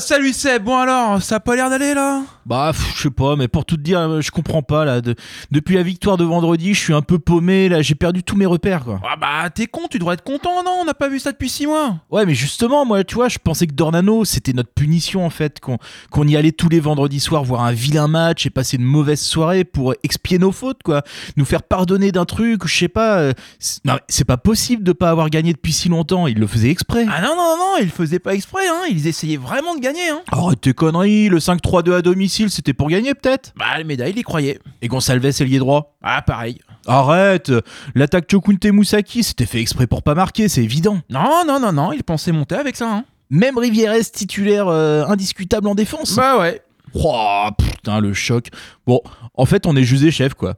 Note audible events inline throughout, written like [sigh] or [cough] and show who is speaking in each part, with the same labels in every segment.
Speaker 1: Salut Seb. Bon alors, ça a pas l'air d'aller là?
Speaker 2: Bah, je sais pas, mais pour tout te dire, je comprends pas là. De- depuis la victoire de vendredi, je suis un peu paumé là. J'ai perdu tous mes repères quoi.
Speaker 1: Ah bah, t'es con, tu devrais être content, non? On n'a pas vu ça depuis 6 mois.
Speaker 2: Ouais, mais justement, moi, tu vois, je pensais que Dornano, c'était notre punition en fait, qu'on y allait tous les vendredis soirs voir un vilain match et passer une mauvaise soirée pour expier nos fautes, quoi. Nous faire pardonner d'un truc, je sais pas. euh, c'est- non, c'est pas possible de pas avoir gagné depuis si longtemps. Il le faisait exprès.
Speaker 1: Ah non, non, non, ils faisaient pas exprès, hein. Ils essayaient vraiment de gagner, hein.
Speaker 2: Arrête tes conneries, le 5-3-2 à domicile, c'était pour gagner peut-être
Speaker 1: Bah, les médailles, ils y croyaient.
Speaker 2: Et Gonçalves ailier droit
Speaker 1: Ah, pareil.
Speaker 2: Arrête L'attaque Chokunte Moussaki, c'était fait exprès pour pas marquer, c'est évident.
Speaker 1: Non, non, non, non, ils pensaient monter avec ça, hein.
Speaker 2: Même Rivieres titulaire euh, indiscutable en défense.
Speaker 1: Bah ouais.
Speaker 2: Oh, putain, le choc. Bon, en fait, on est juste des chefs, quoi.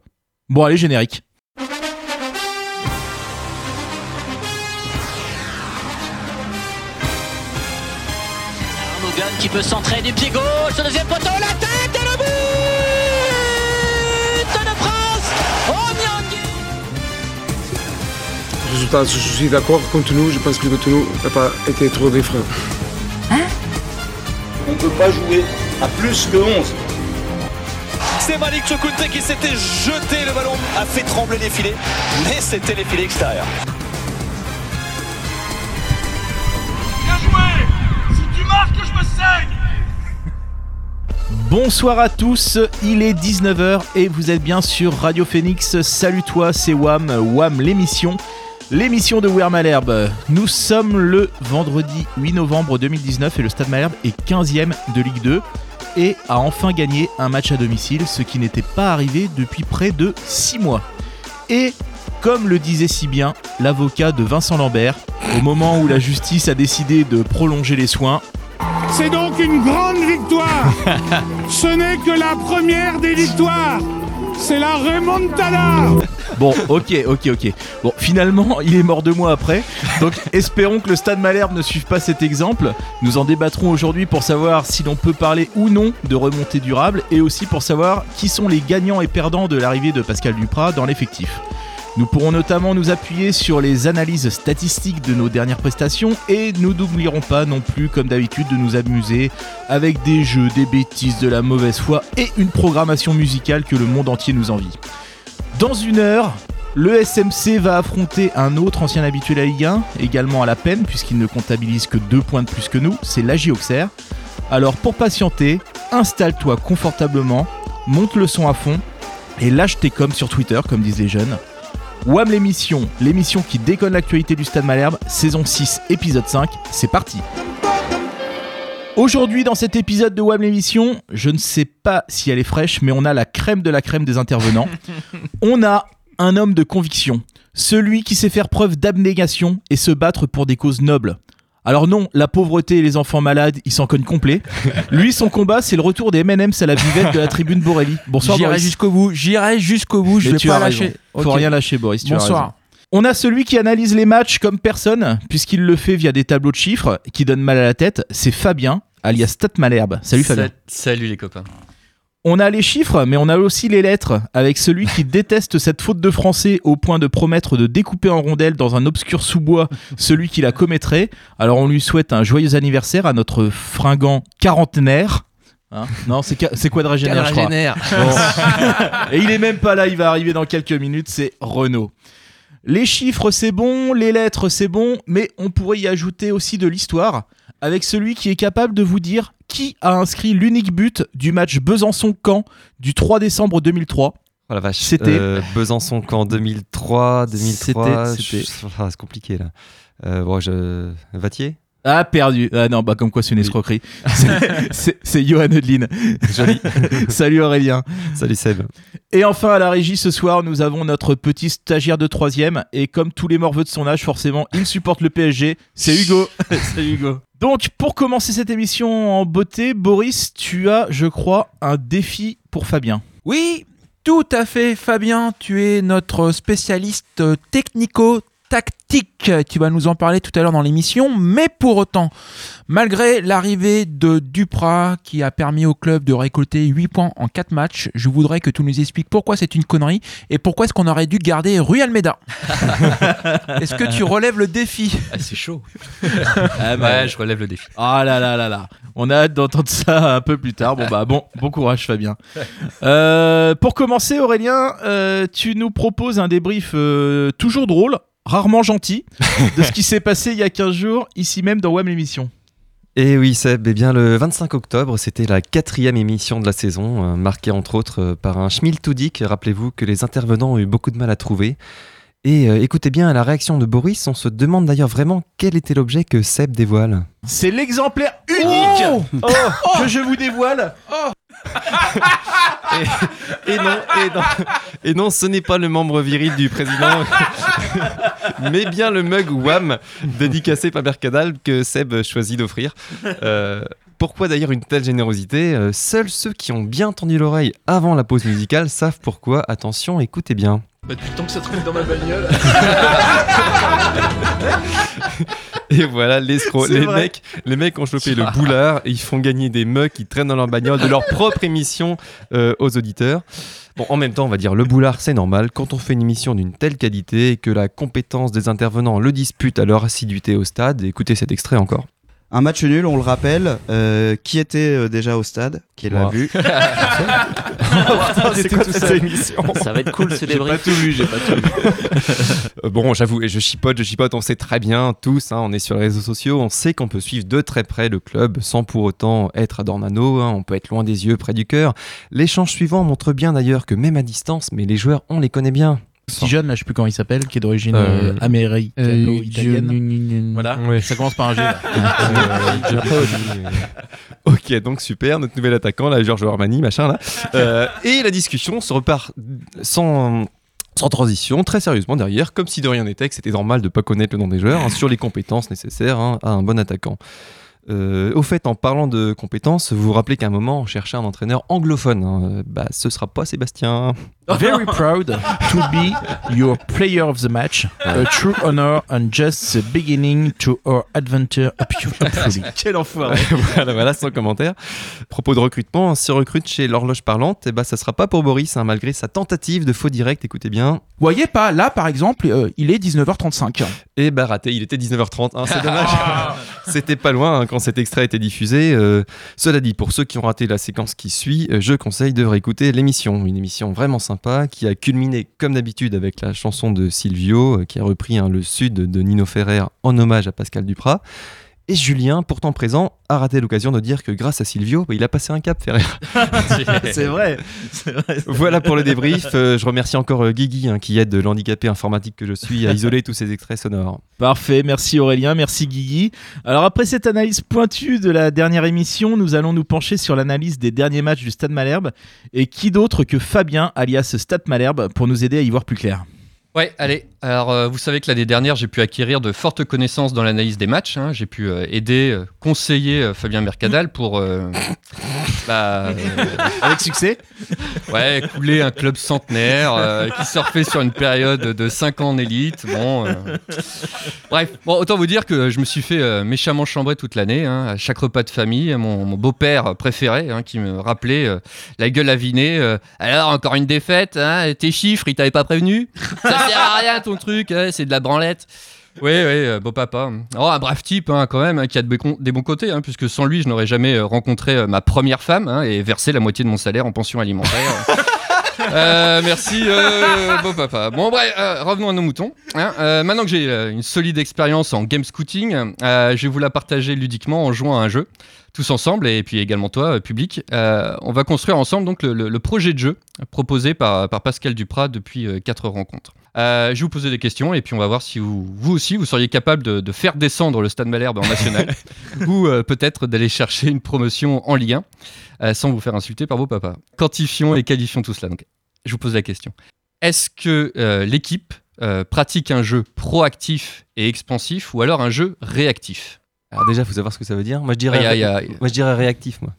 Speaker 2: Bon, allez, générique.
Speaker 3: Qui peut centrer du pied gauche, le deuxième poteau, la tête et le but de France Nyangui
Speaker 4: Résultat, je suis d'accord. Contre nous, je pense que contre nous n'a pas été trop des freins.
Speaker 5: On ne peut pas jouer à plus que 11.
Speaker 6: C'est Malik Chokunte qui s'était jeté, le ballon a fait trembler les filets, mais c'était les filets extérieurs.
Speaker 2: Bonsoir à tous, il est 19h et vous êtes bien sur Radio Phoenix. Salut toi, c'est Wam, Wam l'émission. L'émission de Where Malherbe. Nous sommes le vendredi 8 novembre 2019 et le Stade Malherbe est 15ème de Ligue 2 et a enfin gagné un match à domicile, ce qui n'était pas arrivé depuis près de 6 mois. Et comme le disait si bien l'avocat de Vincent Lambert, au moment où la justice a décidé de prolonger les soins,
Speaker 7: C'est donc une grande victoire. [laughs] Ce n'est que la première des victoires. C'est la remontada.
Speaker 2: Bon, ok, ok, ok. Bon, finalement, il est mort deux mois après. Donc, [laughs] espérons que le Stade Malherbe ne suive pas cet exemple. Nous en débattrons aujourd'hui pour savoir si l'on peut parler ou non de remontée durable et aussi pour savoir qui sont les gagnants et perdants de l'arrivée de Pascal Duprat dans l'effectif. Nous pourrons notamment nous appuyer sur les analyses statistiques de nos dernières prestations et nous n'oublierons pas non plus, comme d'habitude, de nous amuser avec des jeux, des bêtises, de la mauvaise foi et une programmation musicale que le monde entier nous envie. Dans une heure, le SMC va affronter un autre ancien habitué de la Ligue 1, également à la peine puisqu'il ne comptabilise que deux points de plus que nous, c'est l'AJ Auxerre. Alors pour patienter, installe-toi confortablement, monte le son à fond et lâche tes coms sur Twitter comme disent les jeunes. WAM l'émission, l'émission qui déconne l'actualité du Stade Malherbe, saison 6, épisode 5, c'est parti Aujourd'hui dans cet épisode de WAM l'émission, je ne sais pas si elle est fraîche, mais on a la crème de la crème des intervenants. [laughs] on a un homme de conviction, celui qui sait faire preuve d'abnégation et se battre pour des causes nobles. Alors non, la pauvreté et les enfants malades, il s'en cogne complet. [laughs] Lui, son combat, c'est le retour des M&M's à la buvette de la tribune Borelli. Bonsoir
Speaker 1: J'irai
Speaker 2: Boris.
Speaker 1: jusqu'au bout, j'irai jusqu'au bout, je
Speaker 2: Mais
Speaker 1: vais
Speaker 2: tu
Speaker 1: pas lâcher.
Speaker 2: Faut rien lâcher, Boris. tu
Speaker 1: Bonsoir.
Speaker 2: On a celui qui analyse les matchs comme personne, puisqu'il le fait via des tableaux de chiffres qui donnent mal à la tête. C'est Fabien, alias Stat Malherbe. Salut Fabien.
Speaker 8: Sa- Salut les copains.
Speaker 2: On a les chiffres, mais on a aussi les lettres, avec celui qui [laughs] déteste cette faute de français au point de promettre de découper en rondelles dans un obscur sous-bois [laughs] celui qui la commettrait. Alors on lui souhaite un joyeux anniversaire à notre fringant quarantenaire. Hein non, c'est qua- c'est quadragénaire, je crois.
Speaker 1: Quadragénaire.
Speaker 2: Bon. [laughs] Et il est même pas là, il va arriver dans quelques minutes, c'est Renault. Les chiffres, c'est bon, les lettres, c'est bon, mais on pourrait y ajouter aussi de l'histoire, avec celui qui est capable de vous dire qui a inscrit l'unique but du match Besançon-Camp du 3 décembre 2003.
Speaker 8: Oh la vache.
Speaker 2: C'était-
Speaker 8: Euh, Besançon qu'en 2003, 2003.
Speaker 2: C'était-
Speaker 8: ah, c'est compliqué là. Euh, bon, je... Vatier
Speaker 2: Ah, perdu. Ah non, bah comme quoi c'est une
Speaker 8: Oui.
Speaker 2: escroquerie. [laughs] C'est- C'est c'est Johan Edlin.
Speaker 8: Joli. [laughs]
Speaker 2: Salut Aurélien.
Speaker 8: Salut Seb.
Speaker 2: Et enfin à la régie ce soir, nous avons notre petit stagiaire de troisième et comme tous les morveux de son âge, forcément, il supporte le PSG. C'est Hugo. [laughs] Salut Hugo. Donc pour commencer cette émission en beauté, Boris, tu as, je crois, un défi pour Fabien.
Speaker 1: Oui, tout à fait, Fabien. Tu es notre spécialiste technico tactique. Tu vas nous en parler tout à l'heure dans l'émission, mais pour autant, malgré l'arrivée de Duprat qui a permis au club de récolter 8 points en 4 matchs, je voudrais que tu nous expliques pourquoi c'est une connerie et pourquoi est-ce qu'on aurait dû garder Rui Almeida. [laughs] est-ce que tu relèves le défi?
Speaker 9: Ah, c'est chaud. [laughs]
Speaker 10: Ah, bah,
Speaker 9: Ouais, je relève le défi.
Speaker 10: Ah là là là là. On a hâte d'entendre ça un peu plus tard. Bon bah bon, bon courage Fabien. [laughs] Euh, pour commencer Aurélien, euh, tu nous proposes un débrief euh, toujours drôle, rarement gentil, [laughs] de ce qui s'est passé il y a 15 jours ici même dans WAM l'émission.
Speaker 8: Et oui, Seb, eh bien, le 25 octobre, c'était la quatrième émission de la saison, euh, marquée entre autres euh, par un schmiltoudic. Rappelez-vous que les intervenants ont eu beaucoup de mal à trouver. Et euh, écoutez bien la réaction de Boris, on se demande d'ailleurs vraiment quel était l'objet que Seb dévoile.
Speaker 10: C'est l'exemplaire unique oh, que je vous dévoile.
Speaker 8: Et non, et non, et non ce n'est pas le membre viril du président, [laughs] mais bien le mug WAM dédicacé par Mercadal que Seb choisit d'offrir. Euh, pourquoi d'ailleurs une telle générosité? Euh, Seuls ceux qui ont bien tendu l'oreille avant la pause musicale savent pourquoi. Attention, écoutez bien.
Speaker 9: Bah, depuis le temps que ça traîne dans ma bagnole. [laughs]
Speaker 8: Et voilà, l'escroc. Les
Speaker 10: vrai.
Speaker 8: mecs, les mecs ont chopé le boulard et ils font gagner des mugs qui traînent dans leur bagnole de leur propre émission euh, aux auditeurs. Bon, en même temps, on va dire le boulard, c'est normal. Quand on fait une émission d'une telle qualité et que la compétence des intervenants le dispute à leur assiduité au stade, écoutez cet extrait encore.
Speaker 11: Un match nul, on le rappelle. Euh, qui était euh, déjà au stade Qui l'a vu [laughs]
Speaker 8: c'est quoi cette émission
Speaker 9: Ça va être cool ce
Speaker 10: J'ai pas
Speaker 9: débrief.
Speaker 10: tout vu, j'ai pas tout vu.
Speaker 8: Euh, Bon, j'avoue, et je chipote, je chipote, on sait très bien tous, hein, on est sur les réseaux sociaux, on sait qu'on peut suivre de très près le club sans pour autant être à Dornano, hein, on peut être loin des yeux, près du cœur. L'échange suivant montre bien d'ailleurs que même à distance, mais les joueurs, on les connaît bien.
Speaker 10: Si jeune, là, je sais plus comment il s'appelle, qui est d'origine
Speaker 8: Euh,
Speaker 10: euh, américano-italienne.
Speaker 1: Voilà.
Speaker 10: Voilà, ça commence par un G. là. [laughs]
Speaker 8: Ok, donc super, notre nouvel attaquant, là, Giorgio Armani, machin, là. Euh, et la discussion se repart sans, sans transition, très sérieusement derrière, comme si de rien n'était, que c'était normal de pas connaître le nom des joueurs, hein, sur les compétences nécessaires hein, à un bon attaquant. Euh, au fait, en parlant de compétences, vous vous rappelez qu'à un moment, on cherchait un entraîneur anglophone. hein. Bah, ce sera pas Sébastien.
Speaker 1: Very [laughs] proud to be your player of the match. A true honor and just the beginning to our adventure. [laughs]
Speaker 10: Quel enfoiré. [laughs]
Speaker 8: voilà, voilà, sans commentaire. Propos de recrutement, si on recrute chez l'horloge parlante, eh bah, ça sera pas pour Boris, hein, malgré sa tentative de faux direct, écoutez bien.
Speaker 1: Voyez pas, là par exemple, euh, il est 19h35.
Speaker 8: Et bah raté, il était 19h30, hein, c'est dommage. [laughs] [laughs] C'était pas loin hein, quand cet extrait a été diffusé. Euh, cela dit, pour ceux qui ont raté la séquence qui suit, euh, je conseille de réécouter l'émission. Une émission vraiment sympa qui a culminé comme d'habitude avec la chanson de Silvio, euh, qui a repris hein, le sud de Nino Ferrer en hommage à Pascal Duprat. Et Julien, pourtant présent, a raté l'occasion de dire que grâce à Silvio, bah, il a passé un cap, Ferrer. [laughs]
Speaker 10: C'est vrai. C'est vrai.
Speaker 8: Voilà pour le débrief. Euh, je remercie encore euh, Guigui hein, qui aide l'handicapé informatique que je suis à isoler tous ces extraits sonores.
Speaker 10: Parfait, merci Aurélien, merci Guigui. Alors après cette analyse pointue de la dernière émission, nous allons nous pencher sur l'analyse des derniers matchs du Stade Malherbe. Et qui d'autre que Fabien, alias Stade Malherbe, pour nous aider à y voir plus clair?
Speaker 9: Ouais, allez. Alors, euh, vous savez que l'année dernière, j'ai pu acquérir de fortes connaissances dans l'analyse des matchs. hein. J'ai pu euh, aider, euh, conseiller euh, Fabien Mercadal pour euh, [laughs] bah, euh, [laughs]
Speaker 10: Avec succès
Speaker 9: ouais, couler un club centenaire euh, qui surfait sur une période de 5 ans en élite. Bon, euh, Bref, bon, autant vous dire que je me suis fait euh, méchamment chambrer toute l'année. hein, à chaque repas de famille, mon, mon beau-père préféré hein, qui me rappelait euh, la gueule avinée. euh, Alors, encore une défaite hein, Tes chiffres, il t'avait pas prévenu? Ça sert à rien ton truc, hein, c'est de la branlette. Oui, oui, euh, beau papa. Oh, un brave type hein, quand même, hein, qui a de des bons côtés, hein, puisque sans lui, je n'aurais jamais euh, rencontré euh, ma première femme et versé la moitié de mon salaire en pension alimentaire. [laughs] Euh, merci, beau papa. Bon, bref, revenons à nos moutons. maintenant que j'ai une solide expérience en game scouting, je vais vous la partager ludiquement en jouant à un jeu, tous ensemble, et puis également toi, euh, public. Euh, on va construire ensemble donc le, projet de jeu proposé par, par Pascal Duprat depuis euh, quatre rencontres. Euh, je vais vous poser des questions et puis on va voir si vous, vous aussi vous seriez capable de, de faire descendre le Stade Malherbe en national [laughs] ou euh, peut-être d'aller chercher une promotion en Ligue 1 euh, sans vous faire insulter par vos papas. Quantifions et qualifions tout cela. Donc, je vous pose la question. Est-ce que l'équipe pratique un jeu proactif et expansif ou alors un jeu réactif?
Speaker 8: Alors déjà, faut savoir ce que ça veut dire. Moi, je dirais,
Speaker 9: Il y a- il y a-
Speaker 8: moi, je dirais réactif, moi.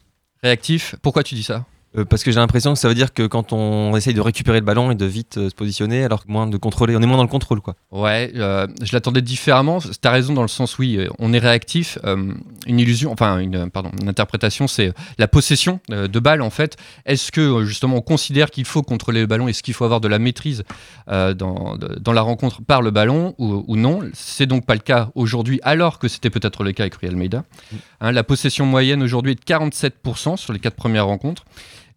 Speaker 9: Réactif, pourquoi tu dis ça?
Speaker 8: Euh, parce que j'ai l'impression que ça veut dire que quand on essaye de récupérer le ballon et de vite euh, se positionner, alors que moins de contrôler, on est moins dans le contrôle, quoi.
Speaker 9: Ouais, euh, je l'attendais différemment. T'as raison dans le sens, oui, on est réactif. Une illusion, enfin, une, pardon, une interprétation, c'est la possession de balle, en fait. Est-ce que, justement, on considère qu'il faut contrôler le ballon? Est-ce qu'il faut avoir de la maîtrise dans, dans la rencontre par le ballon ou, ou non? C'est donc pas le cas aujourd'hui, alors que c'était peut-être le cas avec Real Almeida. Hein, la possession moyenne aujourd'hui est de 47% sur les quatre premières rencontres.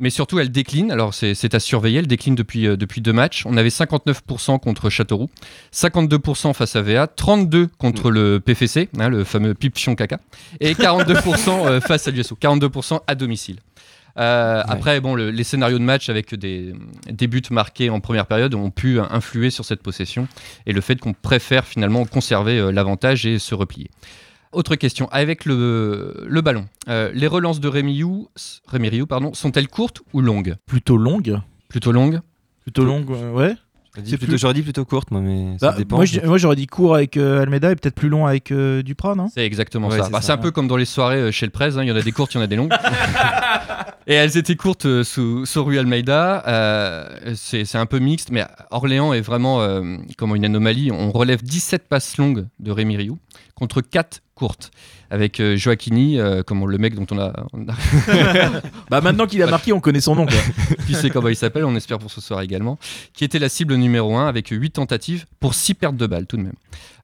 Speaker 9: Mais surtout, elle décline. Alors, c'est à surveiller. Elle décline depuis, euh, depuis deux matchs. On avait 59% contre Châteauroux, 52% face à VA, 32% contre le PFC, hein, le fameux Pip Fion Caca, et [laughs] 42% euh, face à l'USO, 42% à domicile. Euh, Après, bon, le- les scénarios de match avec des, des buts marqués en première période ont pu influer sur cette possession et le fait qu'on préfère finalement conserver euh, l'avantage et se replier. Autre question, avec le, le ballon, euh, les relances de Rémi pardon, sont-elles courtes ou longues?
Speaker 2: Plutôt longue.
Speaker 9: Plutôt longues
Speaker 2: Plutôt longue, euh, ouais.
Speaker 8: J'aurais dit plutôt-
Speaker 2: plus-
Speaker 8: J'aurais dit plutôt courte, moi, mais ça
Speaker 2: Bah,
Speaker 8: dépend.
Speaker 2: moi, j'aurais dit court avec euh, Almeida et peut-être plus long avec euh, Duprat, non?
Speaker 9: C'est exactement
Speaker 2: Ouais,
Speaker 9: ça.
Speaker 2: c'est
Speaker 9: Bah,
Speaker 2: ça,
Speaker 9: c'est un peu comme dans les soirées euh, chez le Prez, hein, il y en a des courtes, il y en a des longues. [laughs] Et elles étaient courtes euh, sous, sous Rui Almeida. euh, c'est un peu mixte, mais Orléans est vraiment euh, comme une anomalie. On relève 17 passes longues de Rémi Rioux contre 4 courtes. Avec euh, Joaquini, euh, comme le mec dont on a. on a- [laughs]
Speaker 2: Bah maintenant qu'il a marqué, on connaît son nom. Quoi. [laughs]
Speaker 9: tu sais comment il s'appelle, on espère pour ce soir également, qui était la cible numéro 1 avec 8 tentatives pour 6 pertes de balles tout de même.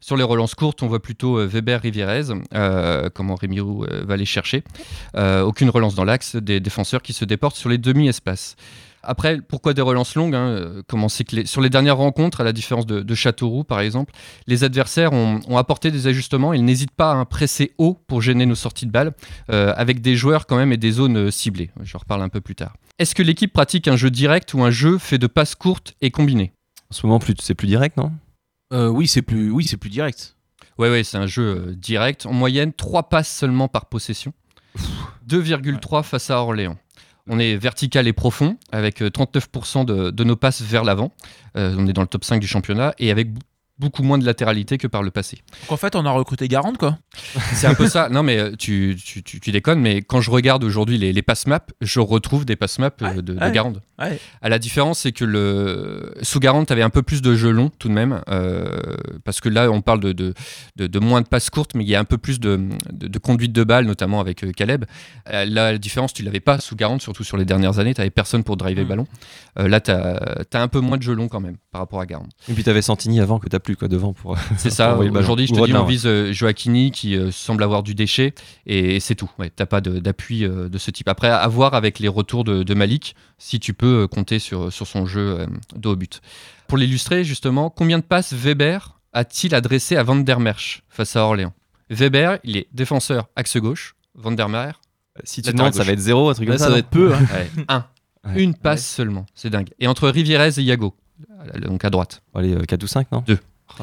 Speaker 9: Sur les relances courtes, on voit plutôt euh, Weber Rivierez, euh, comment Rémi Roux euh, va les chercher. Euh, aucune relance dans l'axe, des défenseurs qui se déportent sur les demi-espaces. Après, pourquoi des relances longues hein, euh, comment c'est que les- Sur les dernières rencontres, à la différence de, de Châteauroux par exemple, les adversaires ont, ont apporté des ajustements. Ils n'hésitent pas à presser haut pour gêner nos sorties de balles, euh, avec des joueurs quand même et des zones euh, ciblées. Je reparle un peu plus tard. Est-ce que l'équipe pratique un jeu direct ou un jeu fait de passes courtes et combinées?
Speaker 8: En ce moment, plus- c'est plus direct, non?
Speaker 2: Euh, oui, c'est plus, oui, c'est plus direct.
Speaker 9: Ouais, ouais, c'est un jeu direct. En moyenne, 3 passes seulement par possession. 2,3 face à Orléans. On est vertical et profond, avec euh, 39% de, de nos passes vers l'avant. Euh, on est dans le top 5 du championnat, et avec beaucoup moins de latéralité que par le passé.
Speaker 1: Donc en fait, on a recruté Garande, quoi. [laughs]
Speaker 9: C'est un peu ça. Non, mais euh, tu, tu, tu- tu déconnes, mais quand je regarde aujourd'hui les, les pass maps, je retrouve des pass maps euh, de, de
Speaker 1: ouais.
Speaker 9: Garande.
Speaker 1: Ouais.
Speaker 9: À la différence, c'est que le sous Garande, tu avais un peu plus de jeux longs tout de même, euh, parce que là, on parle de, de, de- de moins de passes courtes, mais il y a un peu plus de, de, de conduite de balle, notamment avec euh, Caleb. Euh, là, la différence, tu l'avais pas sous Garande, surtout sur les dernières années, tu personne pour driver le ballon. Euh, là, tu as, un peu moins de jeux longs quand même par rapport à Garande.
Speaker 8: Et puis t'avais Santini avant que t'as plus quoi devant pour.
Speaker 9: C'est [laughs] ça.
Speaker 8: ballon.
Speaker 9: Aujourd'hui, je
Speaker 8: Ou
Speaker 9: te dis, on vise euh, Joaquini qui euh, semble avoir du déchet et, c'est tout. Ouais, T'as pas de- d'appui euh, de ce type. Après, à voir avec les retours de, de Malik si tu peux euh, compter sur, sur son jeu euh, de haut but. Pour l'illustrer, justement, combien de passes Weber a-t-il adressé à Van der Merch face à Orléans? Weber, il est défenseur axe gauche. Van der Merch.
Speaker 8: Si tu demandes, ça va être zéro, un truc
Speaker 2: Là,
Speaker 8: comme ça.
Speaker 2: ça va être peu. hein.
Speaker 9: Ouais, [laughs] un.
Speaker 8: Ouais.
Speaker 9: Une passe seulement. C'est dingue. Et entre Rivierez et Yago, donc à droite.
Speaker 8: Allez, euh, 4 ou 5, non?
Speaker 9: Deux.
Speaker 8: Oh,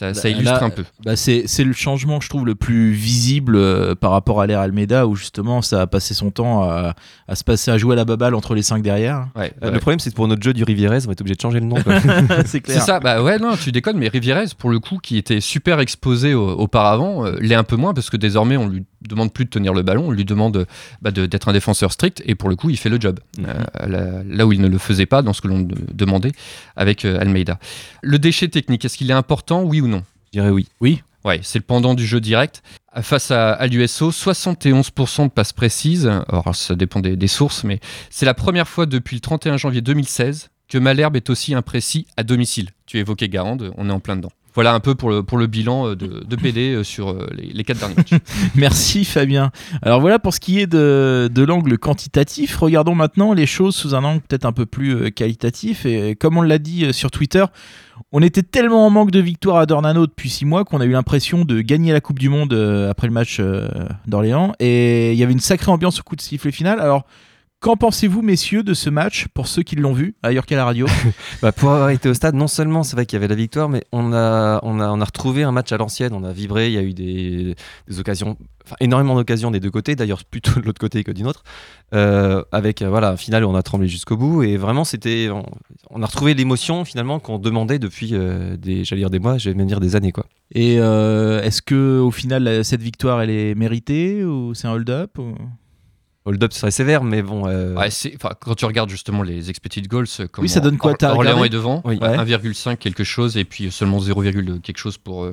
Speaker 9: Ouais, ça,
Speaker 2: Bah,
Speaker 9: illustre
Speaker 2: là,
Speaker 9: un peu.
Speaker 2: Bah, c'est c'est le changement, je trouve, le plus visible euh, par rapport à l'ère Almeida, où justement ça a passé son temps à, à se passer à jouer à la baballe entre les cinq derrière.
Speaker 9: Ouais,
Speaker 8: Euh,
Speaker 9: ouais.
Speaker 8: Le problème, c'est que pour notre jeu du Rivierez, on va être obligé de changer le nom.
Speaker 2: c'est [laughs] [laughs]
Speaker 9: C'est
Speaker 2: clair.
Speaker 9: ça, bah ouais, non, tu déconnes, mais Rivierez, pour le coup, qui était super exposé au- auparavant, euh, l'est un peu moins parce que désormais, on lui demande plus de tenir le ballon, on lui demande bah, de- d'être un défenseur strict et pour le coup, il fait le job. Euh, là, là où il ne le faisait pas dans ce que l'on de- demandait avec euh, Almeida. Le déchet technique, est-ce qu'il est important, oui ou non?
Speaker 8: Je dirais oui.
Speaker 2: Oui.
Speaker 9: Ouais, c'est le pendant du jeu direct. Face à, à l'USO, 71% de passes précises. Alors, ça dépend des, des sources, mais c'est la première fois depuis le 31 janvier 2016 que Malherbe est aussi imprécis à domicile. Tu évoquais Garande, on est en plein dedans. Voilà un peu pour le, pour le bilan euh, de, de PD euh, sur euh, les, quatre derniers matchs. [laughs]
Speaker 2: Merci Fabien. Alors voilà pour ce qui est de, de l'angle quantitatif. Regardons maintenant les choses sous un angle peut-être un peu plus qualitatif. Et comme on l'a dit sur Twitter, on était tellement en manque de victoire à Dornano depuis six mois qu'on a eu l'impression de gagner la Coupe du Monde après le match d'Orléans. Et il y avait une sacrée ambiance au coup de sifflet final. Alors qu'en pensez-vous messieurs de ce match pour ceux qui l'ont vu ailleurs qu'à la radio [laughs]
Speaker 8: Bah, pour avoir été au stade, non seulement c'est vrai qu'il y avait la victoire, mais on a, on a, on a retrouvé un match à l'ancienne. On a vibré, il y a eu des, des occasions, enfin énormément d'occasions des deux côtés, d'ailleurs plutôt de l'autre côté que du nôtre. Euh, avec euh, voilà, un final où on a tremblé jusqu'au bout. Et vraiment, c'était, on, on a retrouvé l'émotion finalement qu'on demandait depuis euh, des, j'allais dire des mois, je vais même dire des années quoi.
Speaker 2: Et euh, est-ce que au final cette victoire elle est méritée ou c'est un hold-up ou-
Speaker 8: hold-up serait sévère, mais bon. euh,
Speaker 9: Ouais, c'est- enfin, quand tu regardes justement les expected goals, euh, comment
Speaker 2: ça donne quoi,
Speaker 9: Or- Orléans est devant,
Speaker 2: Oui.
Speaker 9: ouais,
Speaker 2: Ouais.
Speaker 9: 1,5 quelque chose, et puis seulement 0, quelque chose pour, euh,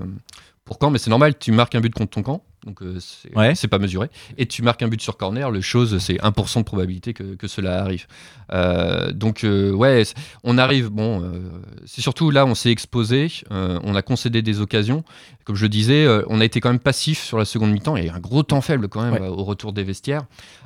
Speaker 9: pour Caen. Mais c'est normal, tu marques un but contre ton camp, donc euh, c'est
Speaker 2: Ouais.
Speaker 9: pas mesuré. Et tu marques un but sur corner, le chose, c'est 1% de probabilité que, que cela arrive. Euh, donc, euh, ouais, on arrive, bon, euh, c'est surtout là, on s'est exposé, on a concédé des occasions. Comme je le disais, on a été quand même passif sur la seconde mi-temps, il y a eu un gros temps faible quand même
Speaker 2: Ouais.
Speaker 9: au retour des vestiaires,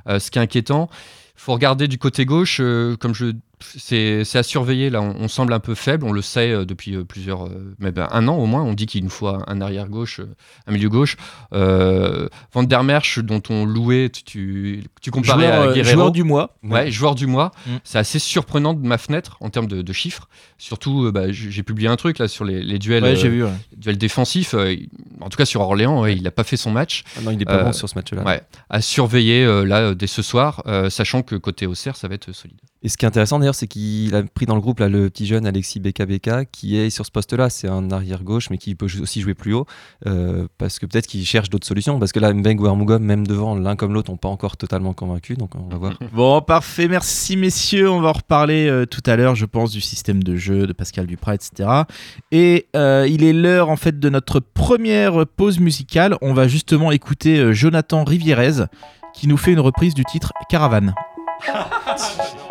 Speaker 9: ce qui est inquiétant faut regarder du côté gauche, comme je, c'est à surveiller. Là, on, on semble un peu faible, on le sait euh, depuis euh, plusieurs, euh, mais ben, un an au moins. On dit qu'il nous faut un, arrière gauche, un milieu gauche. Euh, Van der Merch, dont on louait, tu, tu, tu comparais
Speaker 2: Joueur,
Speaker 9: à Guerrero.
Speaker 2: joueur du mois.
Speaker 9: Ouais, joueur du mois.
Speaker 2: Mm.
Speaker 9: C'est assez surprenant de ma fenêtre en termes de, de chiffres. Surtout, bah, j'ai publié un truc là sur les, les duels,
Speaker 2: Ouais, j'ai vu, ouais.
Speaker 9: duels défensifs. en tout cas sur Orléans, ouais, il n'a pas fait son match.
Speaker 8: Ah non, il est pas bon sur ce match-là.
Speaker 9: Ouais, à surveiller là dès ce soir, sachant que côté Auxerre, ça va être solide.
Speaker 8: Et ce qui est intéressant d'ailleurs, c'est qu'il a pris dans le groupe là, le petit jeune Alexis BKBK qui est sur ce poste-là. C'est un arrière gauche, mais qui peut aussi jouer plus haut euh, parce que peut-être qu'il cherche d'autres solutions. Parce que là, Mbeng ou Armugom, même devant, l'un comme l'autre, n'ont pas encore totalement convaincu. Donc on va voir. [laughs]
Speaker 2: Bon, parfait, merci messieurs. On va en reparler euh, tout à l'heure, je pense, du système de jeu de Pascal Duprat, etc. Et euh, il est l'heure en fait de notre première pause musicale. On va justement écouter euh, Jonathan Rivierez qui nous fait une reprise du titre Caravane. [laughs]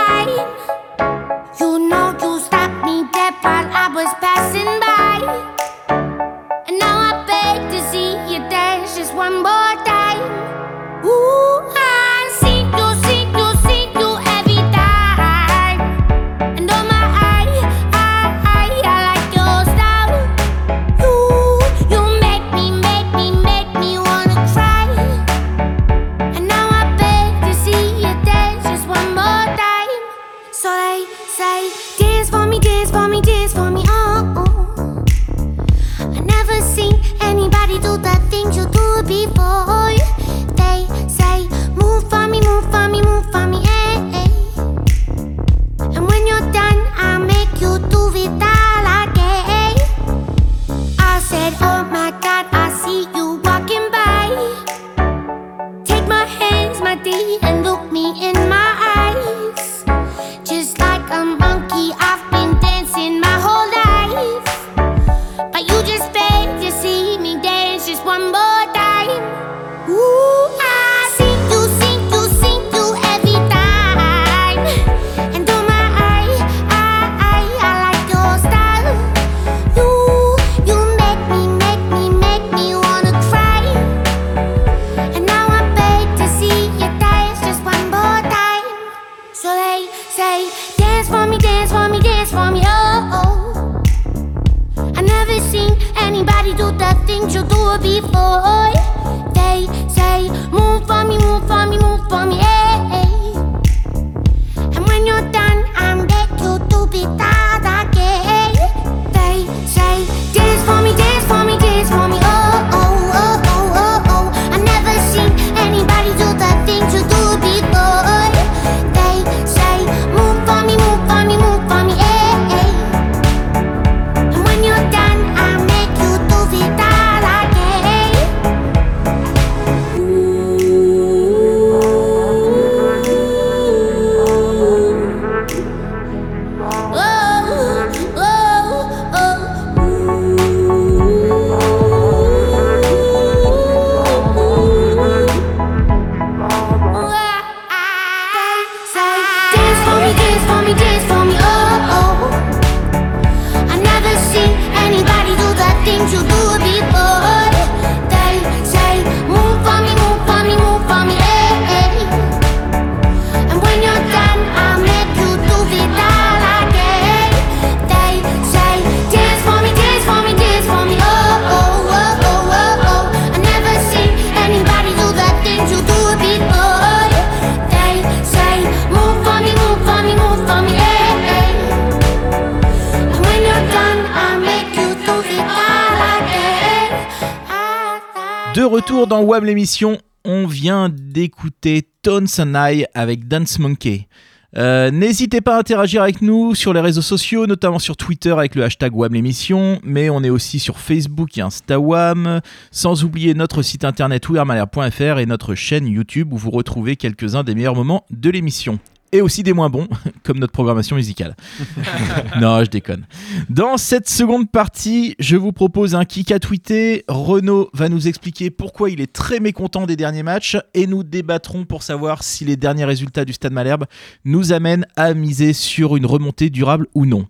Speaker 2: Dans WAM l'émission, on vient d'écouter Tones and I avec Dance Monkey. Euh, N'hésitez pas à interagir avec nous sur les réseaux sociaux, notamment sur Twitter avec le hashtag WAM l'émission, mais on est aussi sur Facebook et Instagram, sans oublier notre site internet ouermalher.fr et notre chaîne YouTube où vous retrouvez quelques-uns des meilleurs moments de l'émission. Et aussi des moins bons, [laughs] comme notre programmation musicale. [laughs] [laughs] non, je déconne. Dans cette seconde partie, je vous propose un kick à tweeter. Renaud va nous expliquer pourquoi il est très mécontent des derniers matchs et nous débattrons pour savoir si les derniers résultats du Stade Malherbe nous amènent à miser sur une remontée durable ou non.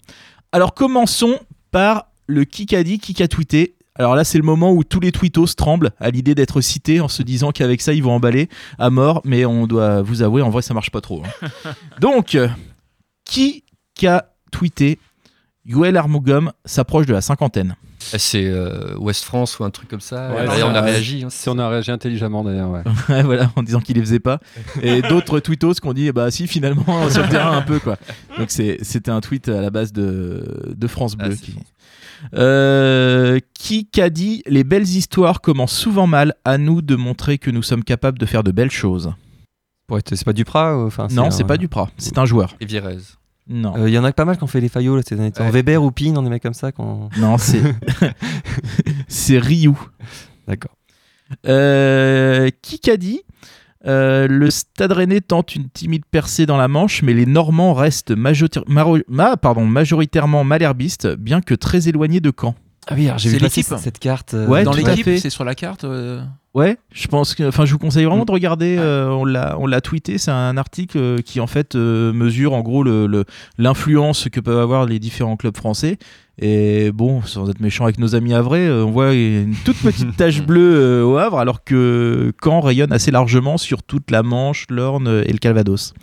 Speaker 2: Alors commençons par le Kikadi qui a tweeté. Alors là, c'est le moment où tous les tweetos tremblent à l'idée d'être cités en se disant qu'avec ça, ils vont emballer à mort. Mais on doit vous avouer, en vrai, ça marche pas trop. hein. [laughs] Donc, euh, qui a tweeté Yoel Armougom s'approche de la cinquantaine
Speaker 9: C'est euh, Ouest France ou un truc comme ça.
Speaker 12: Ouais,
Speaker 9: D'ailleurs, on a réagi. hein.
Speaker 12: Si on a réagi intelligemment d'ailleurs, ouais. [laughs]
Speaker 2: Ouais, voilà, en disant qu'il les faisait pas. Et d'autres tweetos qui ont dit, bah si, finalement, [laughs] sur le terrain un peu, quoi. Donc c'est- c'était un tweet à la base de, de France Bleu. qui... Euh, qui qu'a dit Les belles histoires commencent souvent mal, à nous de montrer que nous sommes capables de faire de belles choses.
Speaker 8: C'est pas Duprat ou- enfin,
Speaker 2: Non,
Speaker 8: un-
Speaker 2: c'est pas Duprat, c'est un joueur.
Speaker 9: Et Virez.
Speaker 2: Non.
Speaker 8: Il y en a pas mal qui ont fait les faillots là, ces derniers temps.
Speaker 9: Ouais.
Speaker 8: Weber ou Pin, on des mecs comme ça. Quand...
Speaker 2: Non, c'est [laughs] [laughs] c'est Ryu.
Speaker 8: D'accord.
Speaker 2: Euh, qui qu'a dit Euh, le Stade Rennais tente une timide percée dans la Manche, mais les Normands restent ma- pardon, majoritairement malherbistes, bien que très éloignés de Caen.
Speaker 8: Ah oui, alors j'ai
Speaker 1: C'est
Speaker 8: vu passer cette carte. euh,
Speaker 2: Ouais,
Speaker 1: Dans l'équipe, c'est sur la carte. euh,
Speaker 2: Ouais, je pense que, enfin, je vous conseille
Speaker 8: Mm.
Speaker 2: vraiment de regarder. euh, on l'a, on l'a tweeté. C'est un article qui en fait euh, mesure en gros le, le- l'influence que peuvent avoir les différents clubs français. Et bon, sans être méchant avec nos amis havrais, euh, on voit une toute petite tache [laughs] bleue euh, au Havre, alors que Caen rayonne assez largement sur toute la Manche, l'Orne et le Calvados.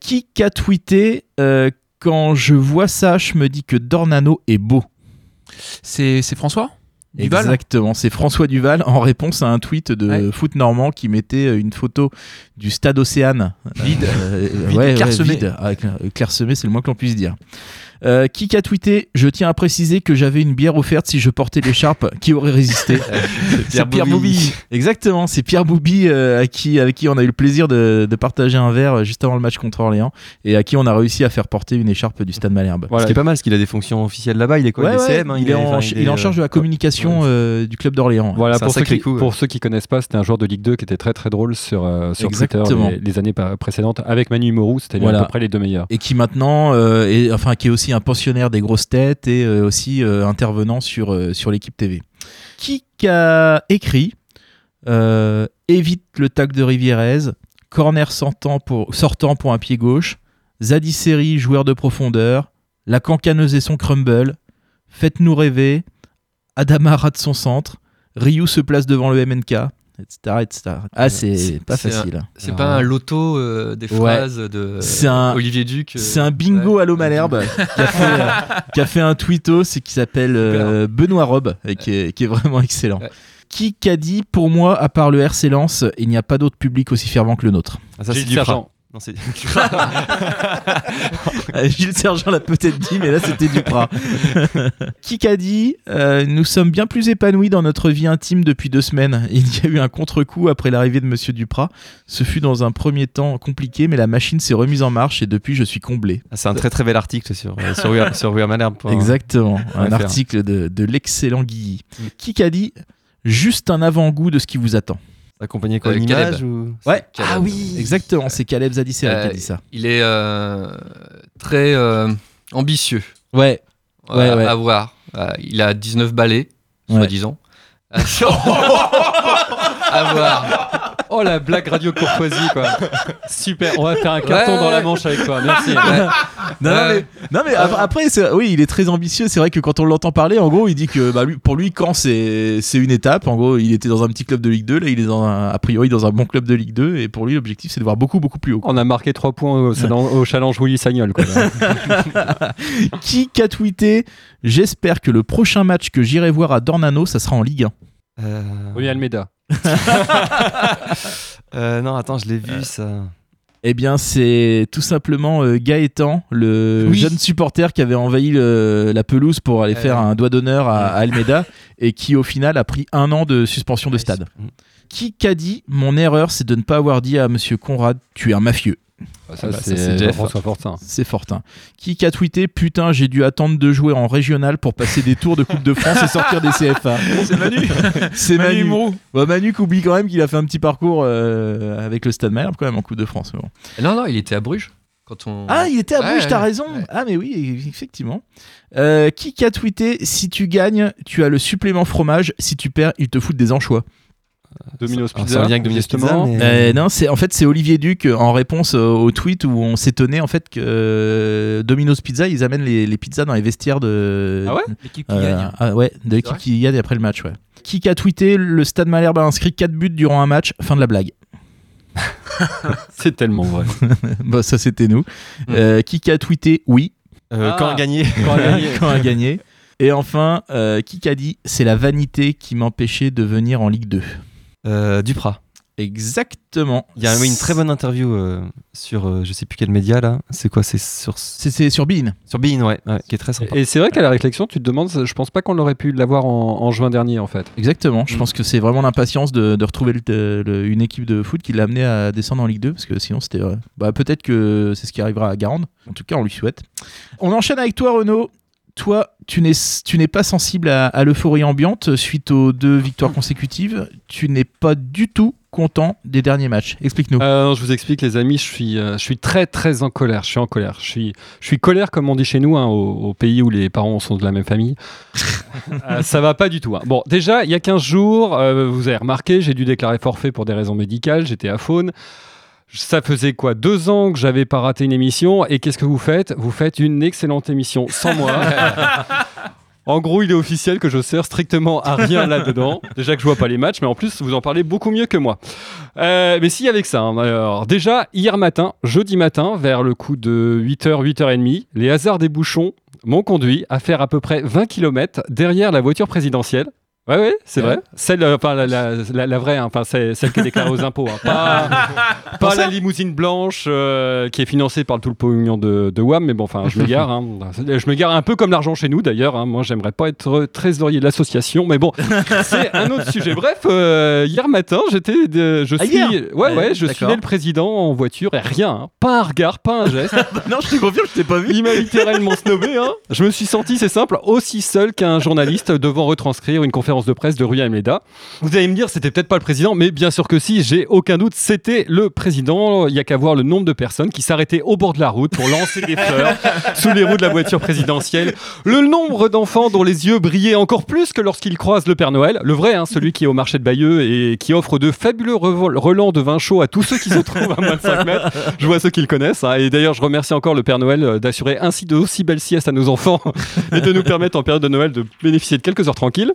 Speaker 2: Qui a tweeté euh, quand je vois ça, je me dis que Dornano est beau.
Speaker 1: C'est François Duval
Speaker 2: Exactement, c'est François Duval en réponse à un tweet de
Speaker 1: Ouais.
Speaker 2: Foot Normand qui mettait une photo du stade Océane.
Speaker 1: Vide.
Speaker 2: Euh, [laughs]
Speaker 1: Vide,
Speaker 2: ouais, ouais,
Speaker 1: clairsemé.
Speaker 2: vide. Ah, cla- clairsemé, c'est le moins que l'on puisse dire. Euh, qui a tweeté Je tiens à préciser que j'avais une bière offerte si je portais l'écharpe qui aurait résisté. [laughs] c'est Pierre Boubi. Exactement, c'est Pierre Boubi euh, à qui, avec qui on a eu le plaisir de, de partager un verre euh, juste avant le match contre Orléans et à qui on a réussi à faire porter une écharpe du stade Malherbe.
Speaker 8: Ce qui est pas mal, parce qu'il a des fonctions officielles là-bas. Il est quoi
Speaker 2: Ouais,
Speaker 8: Il est
Speaker 2: ouais,
Speaker 8: CM hein,
Speaker 2: il, est en,
Speaker 8: enfin,
Speaker 2: il est en charge de la communication euh, du club d'Orléans.
Speaker 12: Voilà,
Speaker 8: C'est un
Speaker 12: pour ceux, qui,
Speaker 8: coup, ouais.
Speaker 12: pour ceux qui connaissent pas, c'était un joueur de Ligue 2 qui était très très drôle sur, euh, sur Twitter les, les années précédentes. Avec Manu Mourou, c'était
Speaker 2: Voilà.
Speaker 12: à peu près les deux meilleurs.
Speaker 2: et qui maintenant euh, est, enfin qui est aussi un pensionnaire des grosses têtes et euh, aussi euh, intervenant sur, euh, l'équipe TV. Qui a écrit évite le tac de Rivierez, corner sortant pour, un pied gauche, Zadi Seri, joueur de profondeur, la cancaneuse et son crumble, faites-nous rêver, Adama rate son centre, Ryu se place devant le MNK, etc. etc. Ah, c'est pas facile.
Speaker 9: C'est pas un loto euh, des
Speaker 2: Ouais.
Speaker 9: phrases de
Speaker 2: C'est un-
Speaker 9: Olivier Duc. euh,
Speaker 2: C'est un bingo
Speaker 9: ouais.
Speaker 2: à l'eau Malherbe [laughs] qui, a fait, euh, qui a fait un tweetos et qui s'appelle euh, Benoît Robe et qui est, qui est vraiment excellent.
Speaker 9: Ouais.
Speaker 2: Qui a dit pour moi, à part le RC Lens, il n'y a pas d'autre public aussi fervent que le nôtre?
Speaker 8: Ah, ça, c'est.
Speaker 12: Sergent.
Speaker 8: Non, c'est [laughs]
Speaker 2: Euh, [laughs] Gilles Sergent l'a peut-être dit, mais là c'était Duprat. [laughs] Qui a dit euh, Nous sommes bien plus épanouis dans notre vie intime depuis deux semaines. Il y a eu un contre-coup après l'arrivée de Monsieur Duprat. Ce fut dans un premier temps compliqué, mais la machine s'est remise en marche et depuis je suis comblé.
Speaker 8: Ah, c'est un très très bel article sur, euh, sur, Weir- sur Weirmalherbe. point-
Speaker 2: Exactement, un article de, de l'excellent Guilly.
Speaker 8: Mm.
Speaker 2: Qui a dit juste un avant-goût de ce qui vous attend
Speaker 8: Accompagné quoi
Speaker 9: Euh,
Speaker 8: Une image ou...
Speaker 2: Ouais,
Speaker 9: Caleb.
Speaker 8: Ah oui
Speaker 2: exactement, c'est Caleb Zadisseri qui a
Speaker 9: Euh,
Speaker 2: dit ça.
Speaker 9: Il est euh, très euh, ambitieux
Speaker 2: Ouais,
Speaker 9: euh,
Speaker 2: Ouais, ouais.
Speaker 9: à voir. Euh, il a 19 balais,
Speaker 2: Ouais.
Speaker 9: soi-disant. [laughs] à voir.
Speaker 12: Oh la blague radio courtoisie quoi. Super, on va faire un carton
Speaker 9: Ouais,
Speaker 12: dans la manche avec toi. Merci. [laughs]
Speaker 2: non, non,
Speaker 9: Ouais.
Speaker 2: mais, non, mais ap- après, oui, il est très ambitieux. C'est vrai que quand on l'entend parler, en gros, il dit que bah, lui, pour lui, quand c'est une étape, en gros, il était dans un petit club de Ligue 2, là, il est dans un, a priori dans un bon club de Ligue 2, et pour lui, l'objectif, c'est de voir beaucoup, beaucoup plus haut.
Speaker 12: On a marqué 3 points au, challenge Willy Sagnol. Quoi. [laughs]
Speaker 2: Qui a tweeté J'espère que le prochain match que j'irai voir à Dornano, ça sera en Ligue 1.
Speaker 8: Euh,
Speaker 12: Oli Almeida. [laughs]
Speaker 8: euh, non, attends, je l'ai vu ça.
Speaker 2: Eh bien, c'est tout simplement euh, Gaëtan, le
Speaker 8: Oui.
Speaker 2: jeune supporter qui avait envahi le- la pelouse pour aller
Speaker 9: Ouais.
Speaker 2: faire un doigt d'honneur à, à Almeida et qui, au final, a pris un an de suspension de stade. Qui qu'a dit Mon erreur, c'est de ne pas avoir dit à monsieur Conrad Tu es un mafieux.
Speaker 12: Ça,
Speaker 2: Ah bah,
Speaker 12: c'est. François Fortin.
Speaker 2: C'est Fortin. Qui a tweeté Putain, j'ai dû attendre de jouer en régional pour passer des tours de Coupe de France et sortir des CFA. [laughs]
Speaker 1: C'est Manu. [laughs]
Speaker 2: C'est
Speaker 1: Manu
Speaker 2: Manu. Bah, Manu qui oublie quand même qu'il a fait un petit parcours euh, avec le Stade Malherbe quand même en Coupe de France. bon.
Speaker 9: Non, non, il était à Bruges. Quand on...
Speaker 2: Ah, il était à
Speaker 9: Ouais,
Speaker 2: Bruges, t'as
Speaker 9: ouais,
Speaker 2: raison.
Speaker 9: ouais.
Speaker 2: Ah, mais oui, effectivement. Euh, qui a tweeté Si tu gagnes, tu as le supplément fromage. Si tu perds, ils te foutent des anchois.
Speaker 12: Domino's
Speaker 8: Alors,
Speaker 12: Pizza.
Speaker 8: c'est un lien avec Domino's. Pizza, mais-
Speaker 2: Euh, non, c'est en fait c'est Olivier Duc euh, en réponse euh, au tweet où on s'étonnait en fait que euh, Domino's Pizza ils amènent les, les pizzas dans les vestiaires de
Speaker 12: Ah ouais
Speaker 1: L'équipe qui
Speaker 2: euh,
Speaker 1: gagne.
Speaker 2: ah ouais de l'équipe qui gagne après le match ouais. Qui a tweeté le Stade Malherbe a inscrit 4 buts durant un match fin de la blague. [laughs]
Speaker 12: C'est tellement vrai. [laughs]
Speaker 2: bah ça c'était nous. Euh, qui a tweeté oui
Speaker 8: Euh,
Speaker 12: Ah.
Speaker 8: Quand a gagné [laughs]
Speaker 12: Quand on a gagné.
Speaker 2: quand a gagné. Et enfin euh, qui a dit c'est la vanité qui m'empêchait de venir en Ligue 2.
Speaker 8: Euh, Duprat.
Speaker 2: Exactement.
Speaker 8: Il y a une très bonne interview euh, sur euh, je sais plus quel média là. C'est quoi C'est sur
Speaker 2: C'est c'est sur Bein.
Speaker 8: sur Bein ouais, ouais, qui est très sympa.
Speaker 12: Et c'est vrai qu'à la réflexion, tu te demandes, je pense pas qu'on aurait pu l'avoir en, en juin dernier en fait.
Speaker 2: Exactement. Je
Speaker 12: Mm.
Speaker 2: pense que c'est vraiment l'impatience de, de retrouver le- le- une équipe de foot qui l'a amené à descendre en Ligue 2 parce que sinon c'était. euh, bah, peut-être que c'est ce qui arrivera à Garande. En tout cas, on lui souhaite. On enchaîne avec toi, Renaud. Toi, tu n'es pas sensible à, à l'euphorie ambiante suite aux deux victoires consécutives. Tu n'es pas du tout content des derniers matchs. Explique-nous.
Speaker 12: Euh, je vous explique, les amis, je suis, euh, je suis très très en colère. Je suis en colère. Je suis, je suis colère comme on dit chez nous, hein, au, au pays où les parents sont de la même famille. [laughs] Euh, ça va pas du tout. hein. Bon, déjà, il y a 15 jours, euh, vous avez remarqué, j'ai dû déclarer forfait pour des raisons médicales. J'étais à Faune. Ça faisait quoi Deux ans que j'avais pas raté une émission. Et qu'est-ce que vous faites? Vous faites une excellente émission sans moi. [laughs] En gros, il est officiel que je sers strictement à rien là-dedans. Déjà que je vois pas les matchs, mais en plus, vous en parlez beaucoup mieux que moi. Euh, mais si, avec ça. hein. Alors, déjà, hier matin, jeudi matin, vers le coup de 8h, 8h30, les hasards des bouchons m'ont conduit à faire à peu près 20 km derrière la voiture présidentielle. Ouais, ouais, c'est
Speaker 9: Ouais.
Speaker 12: vrai. Celle, euh, enfin, la, la- la- la vraie, hein, enfin, c'est celle qui est déclarée aux [laughs] impôts. hein. Pas, pas la limousine blanche euh, qui est financée par le tout le pognon de, de WAM, mais bon, enfin, je me gare. hein. [laughs] Je me gare un peu comme l'argent chez nous, d'ailleurs. hein. Moi, j'aimerais pas être trésorier de l'association, mais bon, [laughs] c'est un autre sujet. Bref, euh, hier matin, j'étais, je
Speaker 2: Ah,
Speaker 12: suis,
Speaker 2: hier
Speaker 12: ouais, ouais, je
Speaker 2: D'accord.
Speaker 12: suivais le président en voiture et rien, pas un regard, pas un geste.
Speaker 2: non, je te confirme, je t'ai pas vu.
Speaker 12: Il m'a littéralement snobé. Hein. Je me suis senti, c'est simple, aussi seul qu'un journaliste devant retranscrire une conférence de presse de Rui Mleda. Vous allez me dire, c'était peut-être pas le président, mais bien sûr que si, j'ai aucun doute, c'était le président. Il y a qu'à voir le nombre de personnes qui s'arrêtaient au bord de la route pour lancer des fleurs [laughs] sous les roues de la voiture présidentielle. Le nombre d'enfants dont les yeux brillaient encore plus que lorsqu'ils croisent le Père Noël. Le vrai, hein, celui qui est au marché de Bayeux et qui offre de fabuleux relents de vin chaud à tous ceux qui se trouvent à moins de 5 mètres. Je vois ceux qui le connaissent. hein. Et d'ailleurs, je remercie encore le Père Noël euh, d'assurer ainsi de aussi belles siestes à nos enfants [laughs] et de nous permettre en période de Noël de bénéficier de quelques heures tranquilles.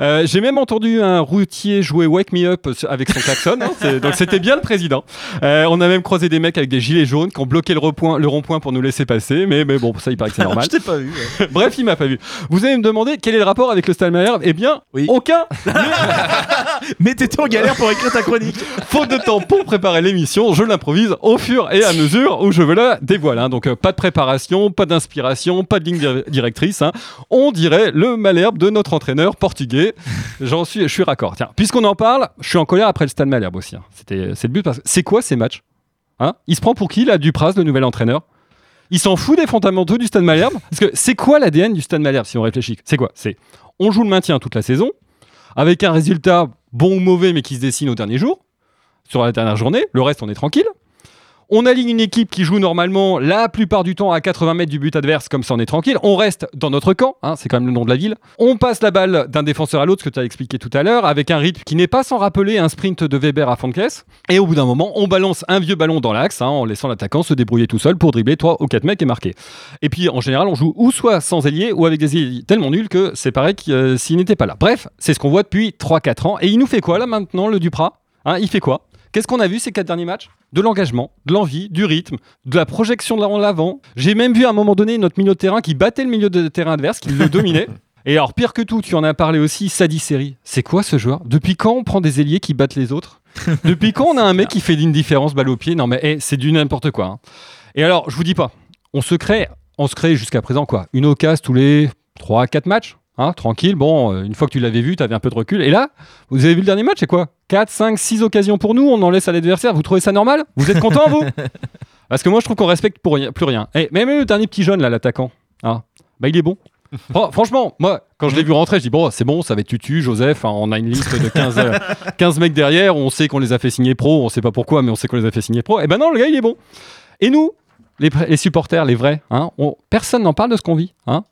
Speaker 12: Euh, J'ai même entendu un routier jouer Wake Me Up avec son klaxon. hein. Donc c'était bien le président. Euh, on a même croisé des mecs avec des gilets jaunes qui ont bloqué le rond-point le pour nous laisser passer. Mais, mais bon, ça il paraît que c'est [laughs] normal.
Speaker 2: je t'ai pas vu. ouais. [laughs]
Speaker 12: Bref, il m'a pas vu. Vous allez me demander quel est le rapport avec le Malherbe Eh bien,
Speaker 2: Oui.
Speaker 12: aucun. [laughs]
Speaker 2: Mais t'étais en galère pour écrire ta chronique.
Speaker 12: Faute de temps pour préparer l'émission, je l'improvise au fur et à mesure où je veux la dévoiler. hein. Donc euh, pas de préparation, pas d'inspiration, pas de ligne dir- directrice. hein. On dirait le Malherbe de notre entraîneur portugais. [laughs] J'en suis, je suis raccord. Puisqu'on en parle, je suis en colère après le Stade Malherbe aussi. hein. C'était, c'est le but c'est quoi ces matchs Hein? Il se prend pour qui là, Dupraz, le nouvel entraîneur? Il s'en fout des fondamentaux du Stade Malherbe? Parce que c'est quoi l'ADN du Stade Malherbe si on réfléchit? C'est quoi? C'est on joue le maintien toute la saison, avec un résultat bon ou mauvais mais qui se dessine au dernier jour, sur la dernière journée, le reste on est tranquille. On aligne une équipe qui joue normalement la plupart du temps à 80 mètres du but adverse, comme ça on est tranquille. On reste dans notre camp, hein, c'est quand même le nom de la ville. On passe la balle d'un défenseur à l'autre, ce que tu as expliqué tout à l'heure, avec un rythme qui n'est pas sans rappeler un sprint de Weber à caisse. Et au bout d'un moment, on balance un vieux ballon dans l'axe, hein, en laissant l'attaquant se débrouiller tout seul pour dribbler 3 ou 4 mecs et marquer. Et puis en général, on joue ou soit sans ailier ou avec des ailiers tellement nuls que c'est pareil que euh, s'il n'était pas là. Bref, c'est ce qu'on voit depuis 3-4 ans. Et il nous fait quoi là maintenant, le Duprat? Hein, Il fait quoi? Qu'est-ce qu'on a vu ces quatre derniers matchs? De l'engagement, de l'envie, du rythme, de la projection de l'avant. J'ai même vu à un moment donné notre milieu de terrain qui battait le milieu de terrain adverse, qui le [laughs] dominait. Et alors, pire que tout, tu en as parlé aussi, Sadi Seri. C'est quoi ce joueur? Depuis quand on prend des ailiers qui battent les autres? [laughs] Depuis quand on a un mec qui fait l'indifférence balle au pied? Non mais eh, c'est du n'importe quoi. hein. Et alors, je vous dis pas, on se crée, on se crée jusqu'à présent quoi Une occasion tous les 3 4 matchs Hein, tranquille, bon, euh, une fois que tu l'avais vu, tu avais un peu de recul. Et là, vous avez vu le dernier match, c'est quoi? 4, 5, 6 occasions pour nous, on en laisse à l'adversaire. Vous trouvez ça normal? Vous êtes content, vous? [laughs] Parce que moi, je trouve qu'on respecte pour rien, plus rien. Et même le dernier petit jeune, là, l'attaquant, hein, bah, il est bon. Fran- [laughs] franchement, moi, quand je l'ai vu rentrer, je dis, bon, c'est bon, ça va être Tutu, Joseph. hein, on a une liste de 15, euh, [laughs] 15 mecs derrière. On sait qu'on les a fait signer pro. On sait pas pourquoi, mais on sait qu'on les a fait signer pro. Et ben non, le gars, il est bon. Et nous, les, les supporters, les vrais, hein, on- personne n'en parle de ce qu'on vit. Hein.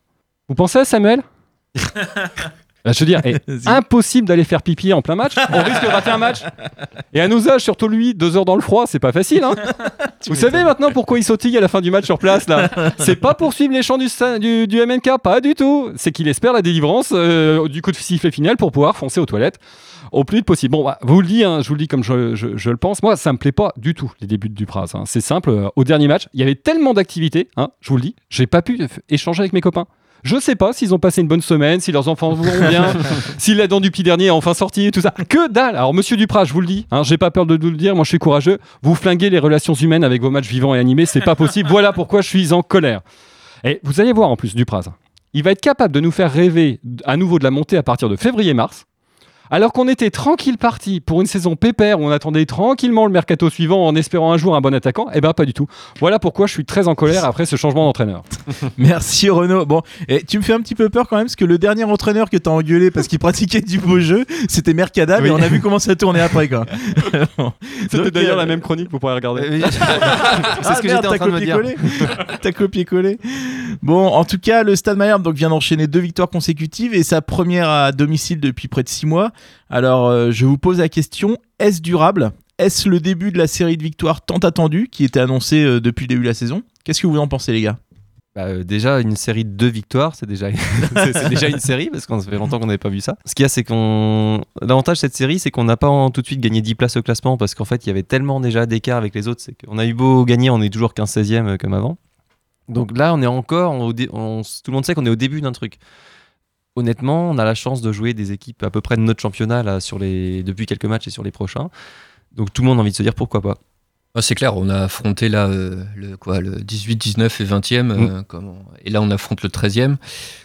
Speaker 12: Vous pensez à Samuel? [laughs] Là, je veux dire, est impossible d'aller faire pipi en plein match. On risque de rater un match. Et à nos âges, surtout lui, deux heures dans le froid, c'est pas facile. Hein. [laughs] Vous savez maintenant pourquoi il sautille à la fin du match sur place là C'est pas pour suivre les chants du, du, du MNK, pas du tout. C'est qu'il espère la délivrance euh, du coup de sifflet final pour pouvoir foncer aux toilettes au plus vite possible. Bon, bah, vous le dis, hein, je vous le dis comme je, je- je le pense. Moi, ça me plaît pas du tout les débuts du Pras. hein. C'est simple. euh, Au dernier match, il y avait tellement d'activités. hein, je vous le dis, j'ai pas pu échanger avec mes copains. Je sais pas s'ils ont passé une bonne semaine, si leurs enfants vont [laughs] bien, si la dent du petit dernier est enfin sortie, tout ça. Que dalle Alors, monsieur Duprat, je vous le dis, hein, j'ai pas peur de vous le dire, moi je suis courageux. Vous flinguez les relations humaines avec vos matchs vivants et animés, c'est pas possible. Voilà pourquoi je suis en colère. Et vous allez voir en plus Dupraz, il va être capable de nous faire rêver à nouveau de la montée à partir de février-mars. Alors qu'on était tranquille parti pour une saison pépère où on attendait tranquillement le mercato suivant en espérant un jour un bon attaquant, eh ben pas du tout. Voilà pourquoi je suis très en colère après ce changement d'entraîneur. [laughs]
Speaker 2: Merci Renaud. Bon, et tu me fais un petit peu peur quand même parce que le dernier entraîneur que t'as engueulé parce qu'il pratiquait du beau jeu, c'était Mercadal
Speaker 12: Oui.
Speaker 2: et on a vu comment ça tournait après quoi. [laughs] Bon.
Speaker 12: C'était d'ailleurs
Speaker 2: euh,
Speaker 12: la même chronique, vous pourrez regarder. [laughs]
Speaker 2: Ah,
Speaker 8: ce que
Speaker 2: merde,
Speaker 8: j'étais en
Speaker 2: t'as
Speaker 8: train de me dire.
Speaker 2: copié-collé. T'as copié-collé. Bon, en tout cas, le Stade Malherbe donc vient d'enchaîner deux victoires consécutives et sa première à domicile depuis près de six mois. Alors, euh, je vous pose la question est-ce durable? Est-ce le début de la série de victoires tant attendue qui était annoncée euh, depuis le début de la saison? Qu'est-ce que vous en pensez, les gars?
Speaker 8: Bah, euh, déjà, une série de deux victoires, c'est déjà, une [laughs] série parce qu'on fait longtemps qu'on n'avait pas vu ça. Ce qu'il y a, c'est qu'on. L'avantage de cette série, c'est qu'on n'a pas tout de suite gagné 10 places au classement parce qu'en fait, il y avait tellement déjà d'écart avec les autres. C'est qu'on a eu beau gagner, on est toujours 15-16e euh, comme avant. Donc là, on est encore. tout le monde sait qu'on est au début d'un truc. Honnêtement, on a la chance de jouer des équipes à peu près de notre championnat là, sur les... depuis quelques matchs et sur les prochains. Donc tout le monde a envie de se dire pourquoi pas.
Speaker 9: Ah, c'est clair, on a affronté là euh, le, quoi, le 18, 19 et 20e, euh, comment- et là on affronte le 13e.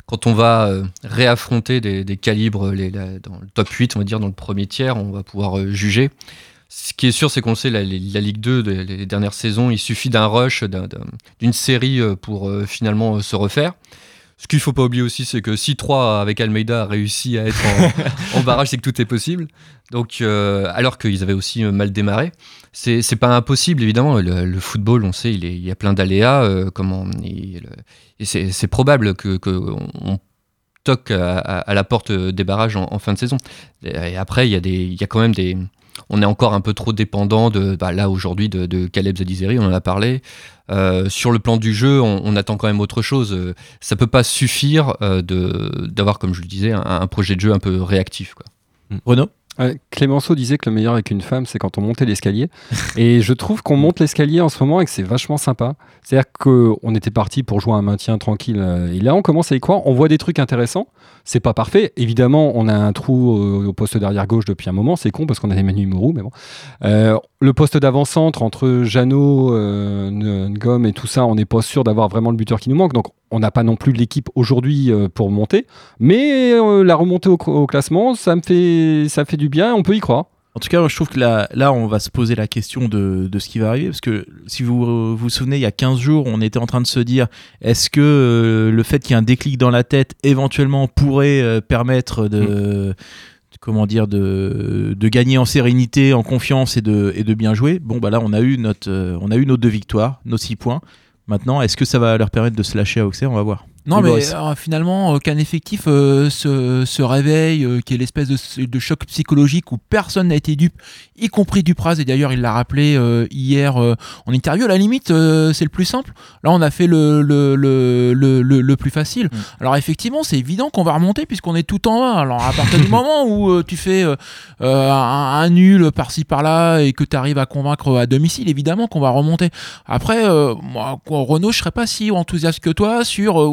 Speaker 9: Quand on va euh, réaffronter des, des calibres les, la- dans le top 8, on va dire dans le premier tiers, on va pouvoir juger. Ce qui est sûr, c'est qu'on sait, la, la Ligue 2, de- les dernières saisons, il suffit d'un rush, d'un- d'un- d'une série pour finalement se refaire. Ce qu'il faut pas oublier aussi, c'est que si 3 avec Almeida a réussi à être en, [laughs] en barrage, c'est que tout est possible. Donc, euh, alors qu'ils avaient aussi euh, mal démarré, c'est c'est pas impossible évidemment. Le, le football, on sait, il, est- il y a plein d'aléas. euh, comment et le- et c'est c'est probable que, que on, on toque à, à- à la porte des barrages en, en fin de saison. Et après, il y a des, il y a quand même des on est encore un peu trop dépendant de bah, là aujourd'hui de, Caleb Zadizeri, on en a parlé. Euh, sur le plan du jeu, on, attend quand même autre chose. Euh, Ça peut pas suffire euh, d'avoir, comme je le disais, un, un projet de jeu un peu réactif. Quoi.
Speaker 2: Renaud?
Speaker 12: Euh, Clémenceau disait que le meilleur avec une femme, c'est quand on montait l'escalier. [laughs] et je trouve qu'on monte l'escalier en ce moment et que c'est vachement sympa. C'est-à-dire qu'on était parti pour jouer un maintien tranquille. euh, Et là, on commence à y croire. On voit des trucs intéressants. C'est pas parfait. Évidemment, on a un trou euh, au poste d'arrière gauche depuis un moment. C'est con parce qu'on a Emmanuel Mourou, mais bon. Euh, le poste d'avant-centre entre Jeannot, Ngom et tout ça, on n'est pas sûr d'avoir vraiment le buteur qui nous manque. Donc, on n'a pas non plus l'équipe aujourd'hui euh, pour monter. Mais euh, la remontée au, au classement, ça me fait, ça fait du bien. On peut y croire.
Speaker 2: En tout cas, moi, je trouve que là, là, on va se poser la question de, de ce qui va arriver. Parce que si vous vous vous souvenez, il y a 15 jours, on était en train de se dire est-ce que euh, le fait qu'il y ait un déclic dans la tête, éventuellement, pourrait euh, permettre de. Comment dire, de, de gagner en sérénité, en confiance et de, et de bien jouer? Bon, bah là, on a eu, notre, euh, on a eu nos deux victoires, nos six points. Maintenant, est-ce que ça va leur permettre de se lâcher à Auxerre? On va voir.
Speaker 1: Non, mais euh, finalement, euh, qu'un effectif euh, se, se réveille, euh, qu'il y ait l'espèce de, de choc psychologique où personne n'a été dupe, y compris Dupraz, et d'ailleurs il l'a rappelé euh, hier euh, en interview, à la limite, euh, c'est le plus simple. Là, on a fait le, le, le, le, le- plus facile. Alors effectivement, c'est évident qu'on va remonter puisqu'on est tout en bas. Alors à partir du [laughs] moment où euh, tu fais un, un nul par-ci par-là et que tu arrives à convaincre à domicile, évidemment qu'on va remonter. Après, euh, moi, Renaud, je serais pas si enthousiaste que toi sur euh,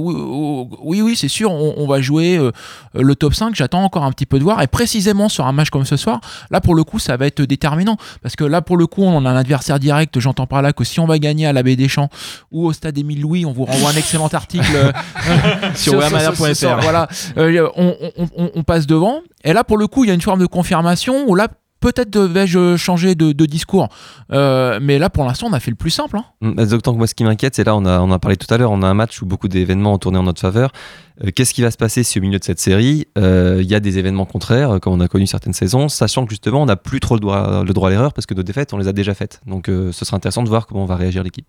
Speaker 1: oui, oui, c'est sûr, on, on va jouer euh, le top 5. J'attends encore un petit peu de voir. Et précisément sur un match comme ce soir, là pour le coup, ça va être déterminant. Parce que là pour le coup, on a un adversaire direct. J'entends par là que si on va gagner à la Baie des Champs ou au stade Émile Louis, on vous renvoie un excellent article euh, [laughs]
Speaker 2: Sur
Speaker 1: sur- Voilà, Euh, on, on- on- on passe devant. Et là pour le coup, il y a une forme de confirmation où là peut-être devais-je changer de, de discours. Euh, mais là, pour l'instant, on a fait le plus simple. hein.
Speaker 8: Mm, D'autant que moi, ce qui m'inquiète, c'est là, on a, on a parlé tout à l'heure, on a un match où beaucoup d'événements ont tourné en notre faveur. Euh, Qu'est-ce qui va se passer si au milieu de cette série, euh, il y a des événements contraires, comme on a connu certaines saisons, sachant que justement, on n'a plus trop le droit, le droit à l'erreur parce que nos défaites, on les a déjà faites. Donc, euh, ce sera intéressant de voir comment va réagir l'équipe.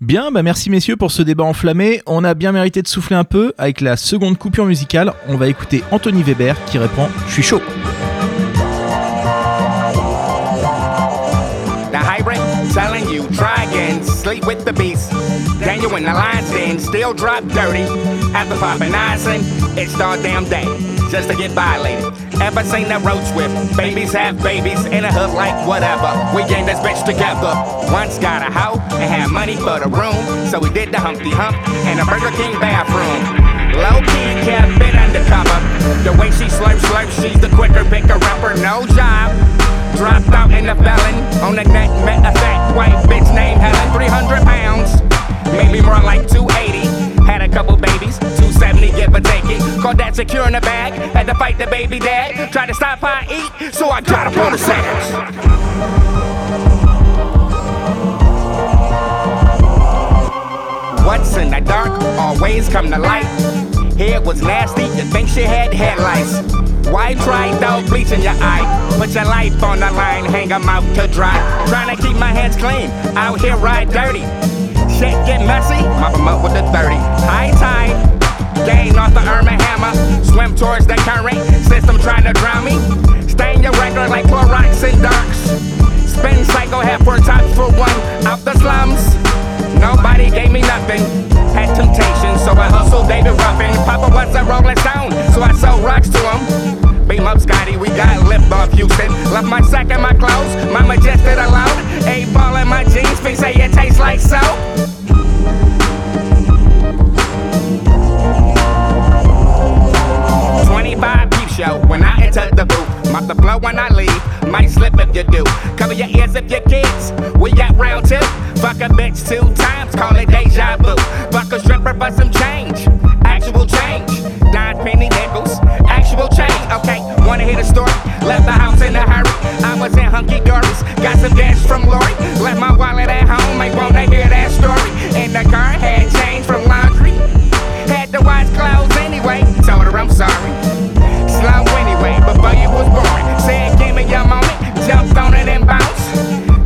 Speaker 2: Bien, bah merci messieurs pour ce débat enflammé. On a bien mérité de souffler un peu avec la seconde coupure musicale. On va écouter Anthony Weber qui répond Je suis chaud.
Speaker 13: Sleep with the beast. Daniel in the lion's den, still drop dirty. After popping icing, it's the damn day just to get violated. Ever seen that road swift? Babies have babies in a hood like whatever. We gang this bitch together. Once got a hoe and had money for the room, so we did the Humpty Hump in a Burger King bathroom. Low key kept it undercover. The way she slurps, slurps, she's the quicker picker upper. No job. Dropped out in the felon. On the net, met a fat white bitch named Helen. 300 pounds. Maybe more like 280. Had a couple babies. 270, give or take it. Called that secure in the bag. Had to fight the baby dad. Tried to stop how I eat, so I got up on the sandwich. What's in the dark always come to light. Hair was nasty, you think she had headlights. Why try though bleach in your eye? Put your life on the line, hang hang 'em out to dry. Trying to keep my hands clean, out here ride dirty. Shit get messy, mop mop 'em up with the 30. High tide, gain off the Irma hammer. Swim towards the current, system trying to drown me. Stain your record like Clorox and Darks. Spin cycle, half for tops for one. Out the slums, nobody gave me nothing. Had temptation, so I hustled David Ruffin. Papa was a Rolling Stone, so I sold rocks to him. Beam up Scotty, we got lip off Houston. Left my sack in my clothes, my majestic alone. Eight ball in my jeans, feet say it tastes like soap. Twenty-five peep show when I enter the booth. Mop the flow when I leave, might slip if you do. Cover your ears if you're kids. We got round two. Fuck a bitch two times, call it deja vu. Fuck a stripper for some change, actual change. Nine penny nickels, actual change. Okay, wanna hear the story? Left the house in a hurry. I was in hunky dories, got some dash from Lori. Left my wallet at home, ain't wanna hear that story. In the car, had change from laundry. Had to wash clothes anyway, told her I'm sorry. Slow anyway, before you was born. Said, give me your moment, jumped on it and bounced.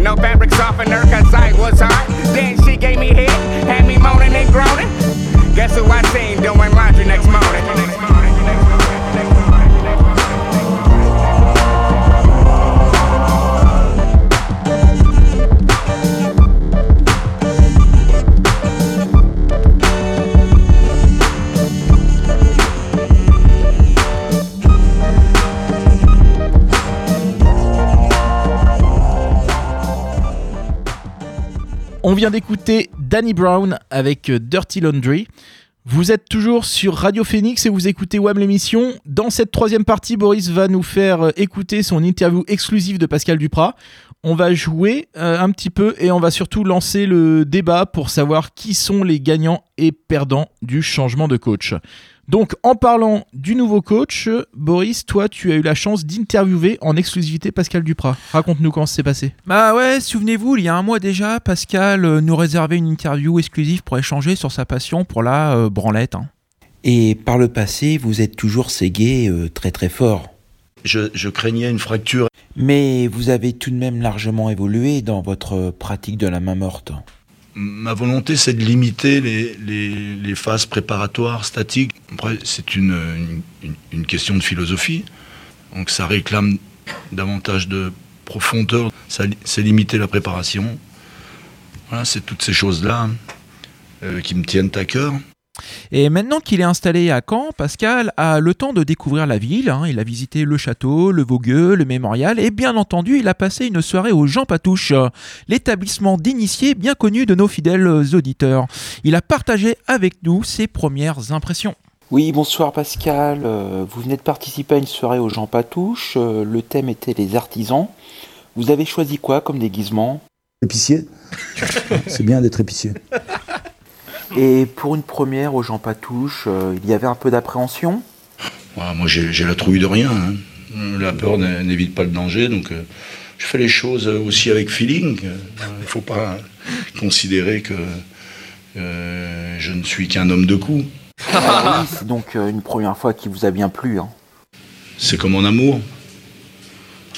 Speaker 13: No fabric softener, cause I was hard. Then she gave me head, had me moaning and groaning. Guess who I seen doing laundry next morning?
Speaker 2: On vient d'écouter Danny Brown avec euh, Dirty Laundry. Vous êtes toujours sur Radio Phoenix et vous écoutez WAM l'émission. Dans cette troisième partie, Boris va nous faire euh, écouter son interview exclusive de Pascal Duprat. On va jouer euh, un petit peu et on va surtout lancer le débat pour savoir qui sont les gagnants et perdants du changement de coach. Donc en parlant du nouveau coach, Boris, toi tu as eu la chance d'interviewer en exclusivité Pascal Duprat. Raconte-nous comment ça s'est passé.
Speaker 1: Bah ouais, souvenez-vous, il y a un mois déjà, Pascal euh, nous réservait une interview exclusive pour échanger sur sa passion pour la euh, branlette. hein.
Speaker 14: Et par le passé, vous êtes toujours ségué euh, très très fort.
Speaker 5: Je, je craignais une fracture.
Speaker 14: Mais vous avez tout de même largement évolué dans votre pratique de la main morte.
Speaker 5: Ma volonté, c'est de limiter les, phases préparatoires statiques. Après, c'est une, question de philosophie. Donc ça réclame davantage de profondeur. C'est limiter la préparation. Voilà, c'est toutes ces choses-là euh, qui me tiennent à cœur.
Speaker 1: Et maintenant qu'il est installé à Caen, Pascal a le temps de découvrir la ville. hein. Il a visité le château, le Vogueux, le mémorial et bien entendu, il a passé une soirée au Jean Patouche, l'établissement d'initiés bien connu de nos fidèles auditeurs. Il a partagé avec nous ses premières impressions.
Speaker 14: Oui, bonsoir Pascal. Euh, vous venez de participer à une soirée aux Jean Patouche. Euh, le thème était les artisans. Vous avez choisi quoi comme déguisement?
Speaker 15: Épicier [laughs] C'est bien d'être épicier.
Speaker 14: Et pour une première aux Jean Patouche, euh, il y avait un peu d'appréhension?
Speaker 5: Ouais, moi, j'ai la trouille de rien. hein. La peur n'évite pas le danger, donc euh, je fais les choses euh, aussi avec feeling. Euh, Il ne faut pas considérer que euh, je ne suis qu'un homme de coup.
Speaker 14: Ah oui, c'est donc une première fois qui vous a bien plu. Hein.
Speaker 5: C'est comme en amour.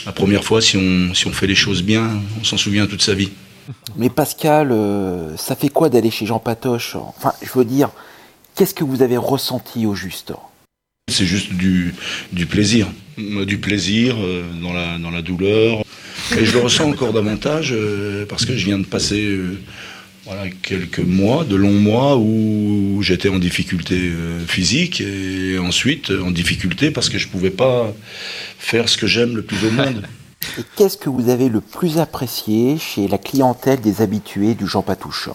Speaker 5: La première fois, si on, si on fait les choses bien, on s'en souvient toute sa vie.
Speaker 14: Mais Pascal, euh, ça fait quoi d'aller chez Jean Patoche Enfin, je veux dire, qu'est-ce que vous avez ressenti au juste
Speaker 5: C'est juste du, du plaisir. Du plaisir euh, dans, la, dans la douleur. Et je le ressens encore davantage euh, parce que je viens de passer euh, voilà, quelques mois, de longs mois où j'étais en difficulté euh, physique et ensuite en difficulté parce que je ne pouvais pas faire ce que j'aime le plus au monde. [laughs]
Speaker 14: Et qu'est-ce que vous avez le plus apprécié chez la clientèle des habitués du Jean Patouche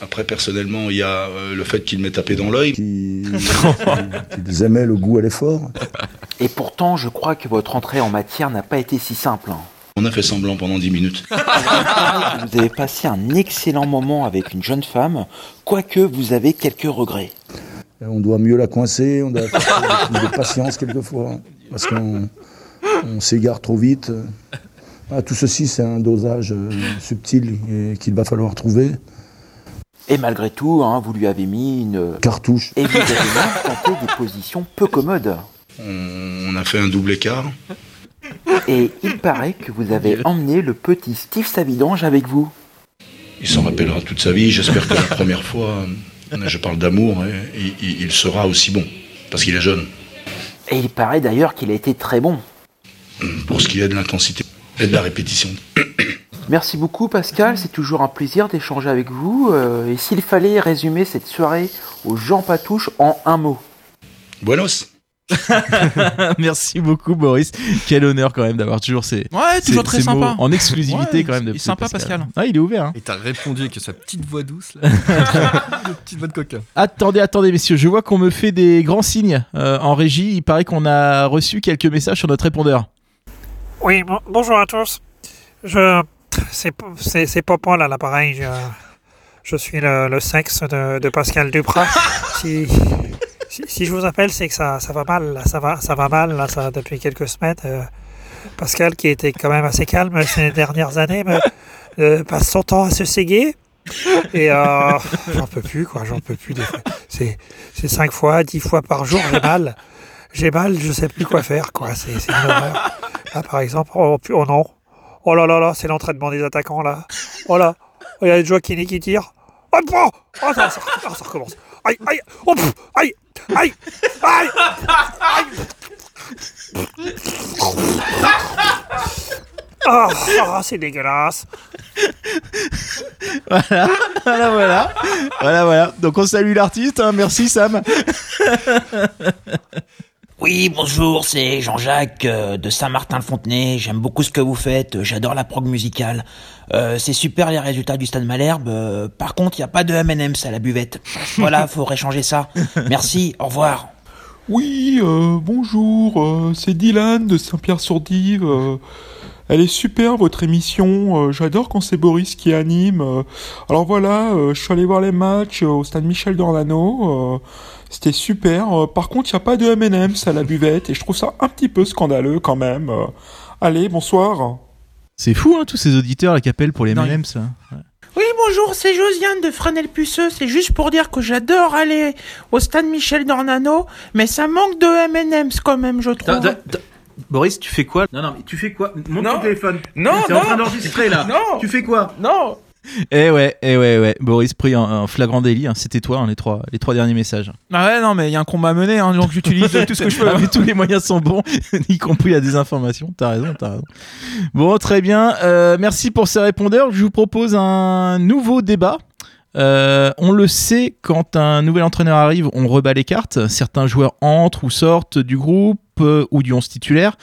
Speaker 5: Après, personnellement, il y a euh, le fait qu'il m'ait tapé dans l'œil.
Speaker 15: Ils aimaient le goût à l'effort.
Speaker 14: Et pourtant, je crois que votre entrée en matière n'a pas été si simple. hein.
Speaker 5: On a fait semblant pendant 10 minutes. [laughs]
Speaker 14: Vous avez passé un excellent moment avec une jeune femme, quoique vous avez quelques regrets.
Speaker 15: On doit mieux la coincer, on doit faire plus de patience quelquefois, parce qu'on on s'égare trop vite. Ah, tout ceci, c'est un dosage euh, subtil et qu'il va falloir trouver.
Speaker 14: Et malgré tout, hein, vous lui avez mis une
Speaker 15: Cartouche. [laughs]
Speaker 14: Et vous avez même tenté des positions peu commodes.
Speaker 5: On, a fait un double écart.
Speaker 14: Et il paraît que vous avez emmené le petit Steve Savidange avec vous.
Speaker 5: Il s'en rappellera toute sa vie. J'espère que la première fois, euh, je parle d'amour, il, il sera aussi bon, parce qu'il est jeune.
Speaker 14: Et il paraît d'ailleurs qu'il a été très bon.
Speaker 5: Pour ce qui est de l'intensité et de la répétition.
Speaker 14: Merci beaucoup Pascal, c'est toujours un plaisir d'échanger avec vous. Euh, et s'il fallait résumer cette soirée au Jean Patouche en un mot
Speaker 5: Buenos [laughs]
Speaker 2: Merci beaucoup Boris. Quel honneur quand même d'avoir toujours ces,
Speaker 1: Ouais, toujours
Speaker 2: ces-
Speaker 1: très
Speaker 2: ces
Speaker 1: sympa.
Speaker 2: en exclusivité
Speaker 1: Ouais,
Speaker 2: quand même.
Speaker 1: il
Speaker 2: De,
Speaker 1: est sympa, Pascal.
Speaker 2: Ah, il est ouvert. hein.
Speaker 8: Et t'as répondu avec sa petite voix douce là. [laughs] Petite voix de coquin.
Speaker 2: Attendez, attendez, messieurs, je vois qu'on me fait des grands signes euh, en régie. Il paraît qu'on a reçu quelques messages sur notre répondeur.
Speaker 16: Oui, bon- bonjour à tous. Je, c'est, Popol à l'appareil. Je, je suis le, le sexe de, de Pascal Duprat. [laughs] Si, si, si je vous appelle, c'est que ça, ça va mal. là. Ça va, ça va mal là, ça, depuis quelques semaines. Euh, Pascal, qui était quand même assez calme ces dernières années, euh, passe son temps à se séguer. Et euh, j'en peux plus, quoi. J'en peux plus. c'est cinq fois, dix fois par jour. J'ai mal. J'ai mal. Je sais plus quoi faire, quoi. C'est, une horreur. Là, par exemple, oh, pu- oh non. Oh là là là, c'est l'entraînement des attaquants, là. Oh là. Oh, Il y a Joaquini qui tire. Oh, oh, oh, ça, ça, ça recommence. Aïe, aïe, oh, pff, aïe, aïe, aïe, aïe. Ah, ah, c'est dégueulasse.
Speaker 2: Voilà, voilà, voilà. Voilà, voilà. Donc on salue l'artiste. hein. Merci Sam.
Speaker 17: Oui, bonjour, c'est Jean-Jacques euh, de Saint-Martin-le-Fontenay. J'aime beaucoup ce que vous faites. euh, J'adore la prog musicale. Euh, c'est super les résultats du Stade Malherbe. euh, par contre, il n'y a pas de M&M's à la buvette. Voilà, [laughs] faudrait changer ça. Merci, au revoir.
Speaker 18: Oui, bonjour, c'est Dylan de Saint-Pierre-sur-Dive. elle est super votre émission, euh, j'adore quand c'est Boris qui anime. euh. alors voilà, euh, je suis allé voir les matchs au stade Michel Dornano, c'était super. euh, par contre, il n'y a pas de M&M's à la buvette et je trouve ça un petit peu scandaleux quand même. euh. allez, bonsoir.
Speaker 2: C'est fou, hein, tous ces auditeurs là, qui appellent pour les M&M's. hein. Ouais.
Speaker 19: Oui, bonjour, c'est Josiane de Fresnel-Puceux. C'est juste pour dire que j'adore aller au stade Michel Dornano, mais ça manque de M&M's quand même, je trouve.
Speaker 20: Boris, tu fais quoi? Non, non, mais tu fais quoi? Monte
Speaker 19: Non.
Speaker 20: ton téléphone.
Speaker 19: Non,
Speaker 20: T'es
Speaker 19: non.
Speaker 20: en train d'enregistrer là.
Speaker 19: Non.
Speaker 20: Tu fais quoi?
Speaker 19: Non.
Speaker 2: Eh ouais, eh ouais, ouais. Boris pris en, en flagrant délit. hein. C'était toi, hein, les trois, les trois derniers messages.
Speaker 1: Ah ouais, non, mais il y a un combat à mener, hein, donc j'utilise tout ce que je peux. [laughs]
Speaker 2: Ah, mais tous les moyens sont bons, [laughs] y compris la désinformation. T'as raison, t'as raison. Bon, très bien. Euh, merci pour ces répondeurs. Je vous propose un nouveau débat. Euh, on le sait, quand un nouvel entraîneur arrive, on rebat les cartes. Certains joueurs entrent ou sortent du groupe euh, ou du 11 titulaire.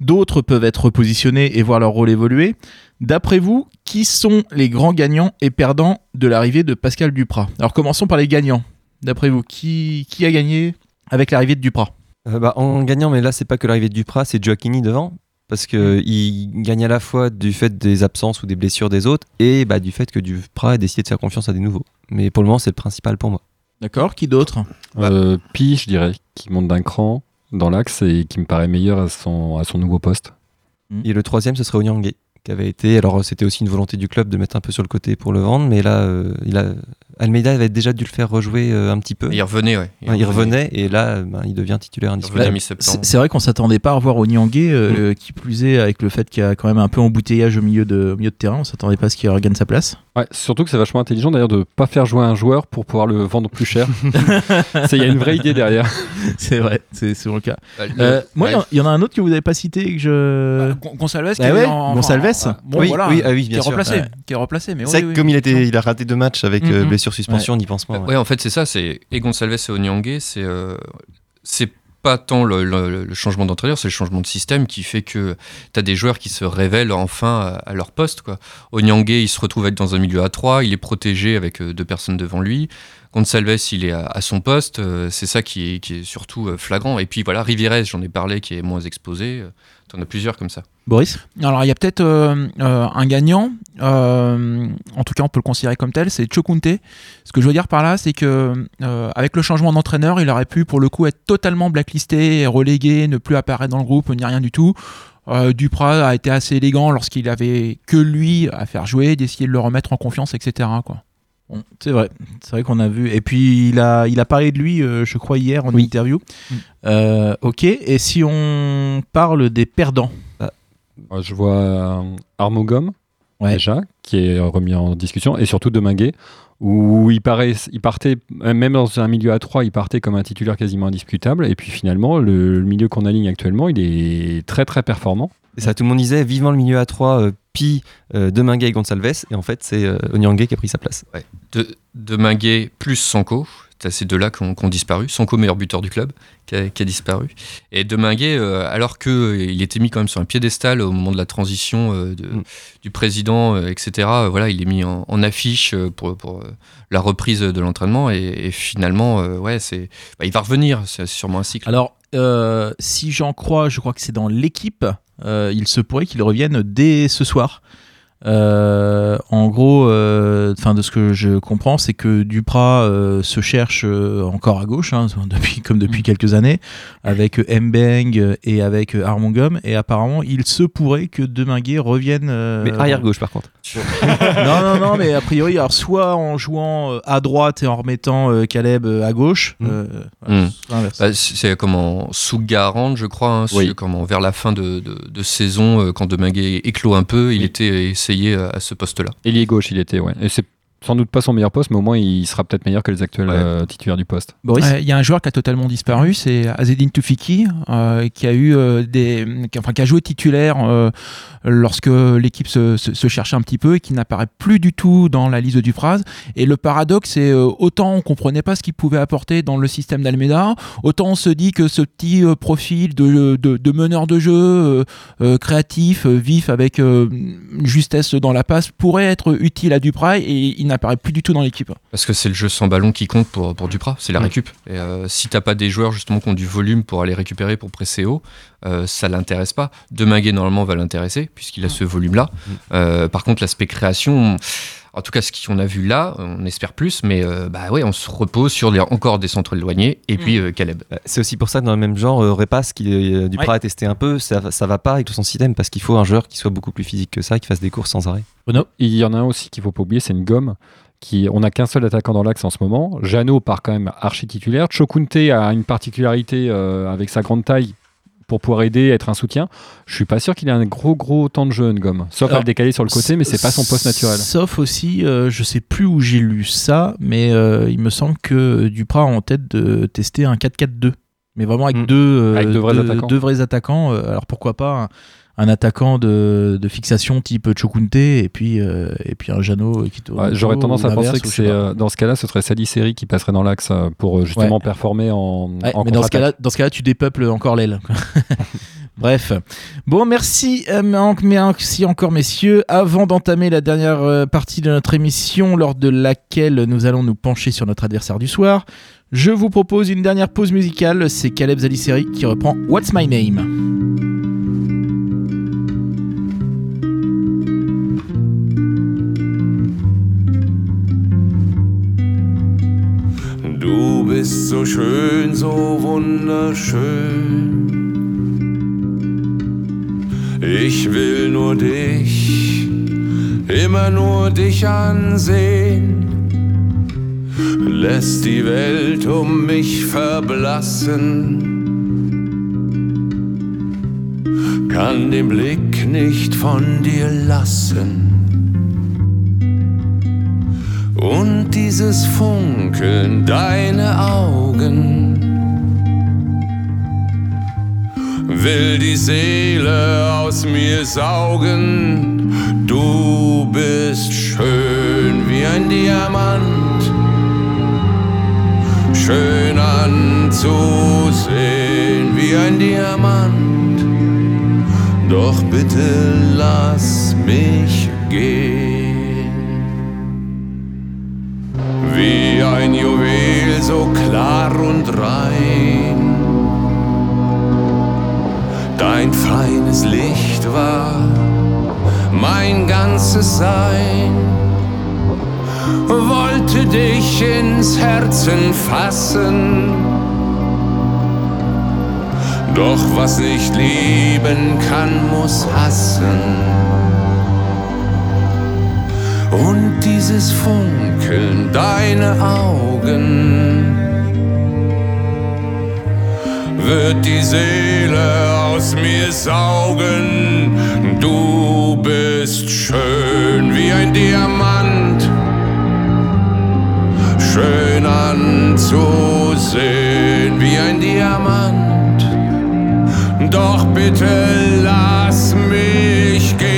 Speaker 2: D'autres peuvent être repositionnés et voir leur rôle évoluer. D'après vous, qui sont les grands gagnants et perdants de l'arrivée de Pascal Duprat? Alors commençons par les gagnants. D'après vous, qui, qui a gagné avec l'arrivée de Duprat?
Speaker 8: Euh, bah, en gagnant, mais là, c'est pas que l'arrivée de Duprat, c'est Joaquini devant. Parce que il gagne à la fois du fait des absences ou des blessures des autres et bah, du fait que Duprat a décidé de faire confiance à des nouveaux. Mais pour le moment, c'est le principal pour moi.
Speaker 2: D'accord, qui d'autre?
Speaker 12: Euh, Pi, je dirais, qui monte d'un cran. Dans l'axe et qui me paraît meilleur à son, à son nouveau poste.
Speaker 8: Et le troisième, ce serait Onyangé, qui avait été. Alors, c'était aussi une volonté du club de mettre un peu sur le côté pour le vendre, mais là, euh, il a. Almeida avait déjà dû le faire rejouer euh, un petit peu.
Speaker 9: Il revenait, ouais.
Speaker 8: Il, revenait, et là, ben, il devient titulaire indiscutable.
Speaker 2: C'est vrai qu'on s'attendait pas à revoir Onyangé, euh, qui plus est avec le fait qu'il y a quand même un peu embouteillage au milieu de, au milieu de terrain. On s'attendait pas à ce qu'il regagne sa place.
Speaker 12: Ouais, surtout que c'est vachement intelligent d'ailleurs de pas faire jouer un joueur pour pouvoir le vendre plus cher. [laughs] Il y a une vraie idée derrière. [laughs]
Speaker 2: c'est vrai, c'est souvent le cas.
Speaker 9: Bah,
Speaker 2: Euh, moi, il y en- y, a un autre que vous n'avez pas cité et que je.
Speaker 1: Gon- Gonçalves qui
Speaker 2: Bah
Speaker 1: est en- enfin, bon,
Speaker 8: oui,
Speaker 1: voilà,
Speaker 8: oui, ah oui,
Speaker 1: qui est
Speaker 8: sûr.
Speaker 1: remplacé,
Speaker 8: Ouais.
Speaker 1: qui est remplacé. Mais
Speaker 8: C'est
Speaker 1: oui,
Speaker 8: vrai que
Speaker 1: oui.
Speaker 8: comme il, était, il a raté deux matchs avec euh, Suspension,
Speaker 1: Ouais.
Speaker 8: on y pense moins. ouais.
Speaker 9: Ouais, en fait, c'est ça. C'est et Gonçalves et Onyangé, c'est euh, c'est pas tant le, le- le changement d'entraîneur, c'est le changement de système qui fait que tu as des joueurs qui se révèlent enfin à, à leur poste. Quoi. Onyangé, il se retrouve être dans un milieu à 3, il est protégé avec euh, deux personnes devant lui. Gonçalves, il est à, à son poste, euh, c'est ça qui est, qui est surtout euh, flagrant. Et puis voilà, Rivérez, j'en ai parlé, qui est moins exposé. T'en as plusieurs comme ça.
Speaker 2: Boris
Speaker 1: Alors, il y a peut-être euh, euh, un gagnant, euh, en tout cas, on peut le considérer comme tel, c'est Chokunte. Ce que je veux dire par là, c'est que euh, avec le changement d'entraîneur, il aurait pu, pour le coup, être totalement blacklisté, relégué, ne plus apparaître dans le groupe, ni rien du tout. Euh, Duprat a été assez élégant lorsqu'il avait que lui à faire jouer, d'essayer de le remettre en confiance, etc. Quoi.
Speaker 2: C'est vrai, c'est vrai qu'on a vu. Et puis il a, il a parlé de lui, euh, je crois hier en interview. Euh, ok. Et si on parle des perdants,
Speaker 12: Euh, Je vois Armogom, déjà, qui est remis en discussion, et surtout Deminguet, où il, paraît, il partait, même dans un milieu à 3, il partait comme un titulaire quasiment indiscutable, et puis finalement, le, le milieu qu'on aligne actuellement, il est très très performant.
Speaker 8: Et ça, tout le monde disait vivement le milieu à 3, euh, Pi, euh, Demingue et Gonçalves, et en fait, c'est euh, Onyangé qui a pris sa place.
Speaker 9: Ouais. De, Deminguet plus Sanko, c'est ces deux-là qui ont, disparu. Sanko, meilleur buteur du club, qui a, qui a disparu. Et Deminguet, euh, alors qu'il était mis quand même sur un piédestal au moment de la transition euh, de- du président, euh, etc., euh, voilà, il est mis en, en affiche euh, pour, pour, euh, la reprise de l'entraînement. Et, et finalement, euh, ouais, c'est, bah, il va revenir, c'est sûrement un cycle.
Speaker 2: Alors, euh, si j'en crois, je crois que c'est dans l'équipe, il se pourrait qu'il revienne dès ce soir. Euh, en gros, euh, enfin de ce que je comprends, c'est que Duprat euh, se cherche euh, encore à gauche, hein, [laughs] depuis, comme depuis quelques années, avec Mbeng et avec Armongum, et apparemment il se pourrait que Deminguet revienne. euh,
Speaker 8: Mais arrière gauche, par contre. [laughs]
Speaker 2: non, non, non, mais a priori, alors soit en jouant euh, à droite et en remettant euh, Caleb à gauche, euh, voilà,
Speaker 9: Mm.
Speaker 2: l'inverse.
Speaker 9: Bah, c'est comme en sous-garante, je crois, hein,
Speaker 2: Oui.
Speaker 9: c'est comme en- vers la fin de, de- de saison, euh, quand Deminguet éclot un peu, il était essayé euh, à ce poste-là.
Speaker 12: Ailier gauche, il était, ouais. Et c'est sans doute pas son meilleur poste, mais au moins il sera peut-être meilleur que les actuels euh, titulaires du poste.
Speaker 1: Il y a un joueur qui a totalement disparu, c'est Azedine Toufiki, euh, qui a eu euh, des, qui, enfin, qui a joué titulaire euh, lorsque l'équipe se, se- se cherchait un petit peu et qui n'apparaît plus du tout dans la liste du phrase. Et le paradoxe, c'est euh, autant on comprenait pas ce qu'il pouvait apporter dans le système d'Almeida, autant on se dit que ce petit euh, profil de, de, de meneur de jeu euh, euh, créatif, euh, vif, avec euh, une justesse dans la passe, pourrait être utile à Duprat et il n'apparaît plus du tout dans l'équipe.
Speaker 9: Parce que c'est le jeu sans ballon qui compte pour, pour Duprat, c'est la
Speaker 1: Mm.
Speaker 9: récup. Et euh, si t'as pas des joueurs justement qui ont du volume pour aller récupérer, pour presser haut, euh, ça l'intéresse pas. Deminguet normalement va l'intéresser puisqu'il a ce volume-là. Euh, par contre, l'aspect création, en tout cas ce qu'on a vu là, on espère plus, mais euh, bah ouais, on se repose sur les- encore des centres éloignés et puis euh, Caleb.
Speaker 8: C'est aussi pour ça que dans le même genre, euh, Repas, qui euh, Duprat
Speaker 9: Ouais.
Speaker 8: a testé un peu, ça, ça va pas avec tout son système parce qu'il faut un joueur qui soit beaucoup plus physique que ça, qui fasse des courses sans arrêt.
Speaker 12: Il y en a un aussi qu'il faut pas oublier, c'est une gomme. Qui, on n'a qu'un seul attaquant dans l'axe en ce moment. Jeannot part quand même archi titulaire. Chokunte a une particularité euh, avec sa grande taille pour pouvoir aider, être un soutien. Je suis pas sûr qu'il ait un gros gros temps de jeu, Gomme. Sauf à le décaler sur le côté, mais c'est pas son poste naturel.
Speaker 2: Sauf aussi, euh, je sais plus où j'ai lu ça, mais euh, il me semble que Duprat a en tête de tester un 4-4-2. Mais vraiment avec, deux, euh,
Speaker 12: Hmm. Avec deux vrais attaquants.
Speaker 2: deux vrais attaquants. Euh, alors pourquoi pas un, un attaquant de, de fixation type Chokunte et puis, euh, et puis un Jeannot qui.
Speaker 12: Ouais, J'aurais tendance à penser que c'est euh, dans ce cas-là, ce serait Sally Seri qui passerait dans l'axe euh, pour justement
Speaker 2: Ouais.
Speaker 12: performer en,
Speaker 2: Ouais,
Speaker 12: en
Speaker 2: mais dans ce cas-là, dans ce cas-là, tu dépeuples encore l'aile. [laughs] Bref. Bon, merci, merci encore, messieurs. Avant d'entamer la dernière partie de notre émission, lors de laquelle nous allons nous pencher sur notre adversaire du soir, je vous propose une dernière pause musicale. C'est Caleb Zaliseri qui reprend What's My Name?
Speaker 21: So schön, so wunderschön. Ich will nur dich, immer nur dich ansehen. Lässt die Welt um mich verblassen. Kann den Blick nicht von dir lassen. Und dieses Funkeln, deine Augen, will die Seele aus mir saugen. Du bist schön wie ein Diamant, schön anzusehen wie ein Diamant. Doch bitte lass mich gehen. Wie ein Juwel so klar und rein. Dein feines Licht war mein ganzes Sein. Wollte dich ins Herzen fassen. Doch was nicht lieben kann, muss hassen. Und dieses Funkeln, deine Augen, wird die Seele aus mir saugen. Du bist schön wie ein Diamant, schön anzusehen wie ein Diamant. Doch bitte lass mich gehen.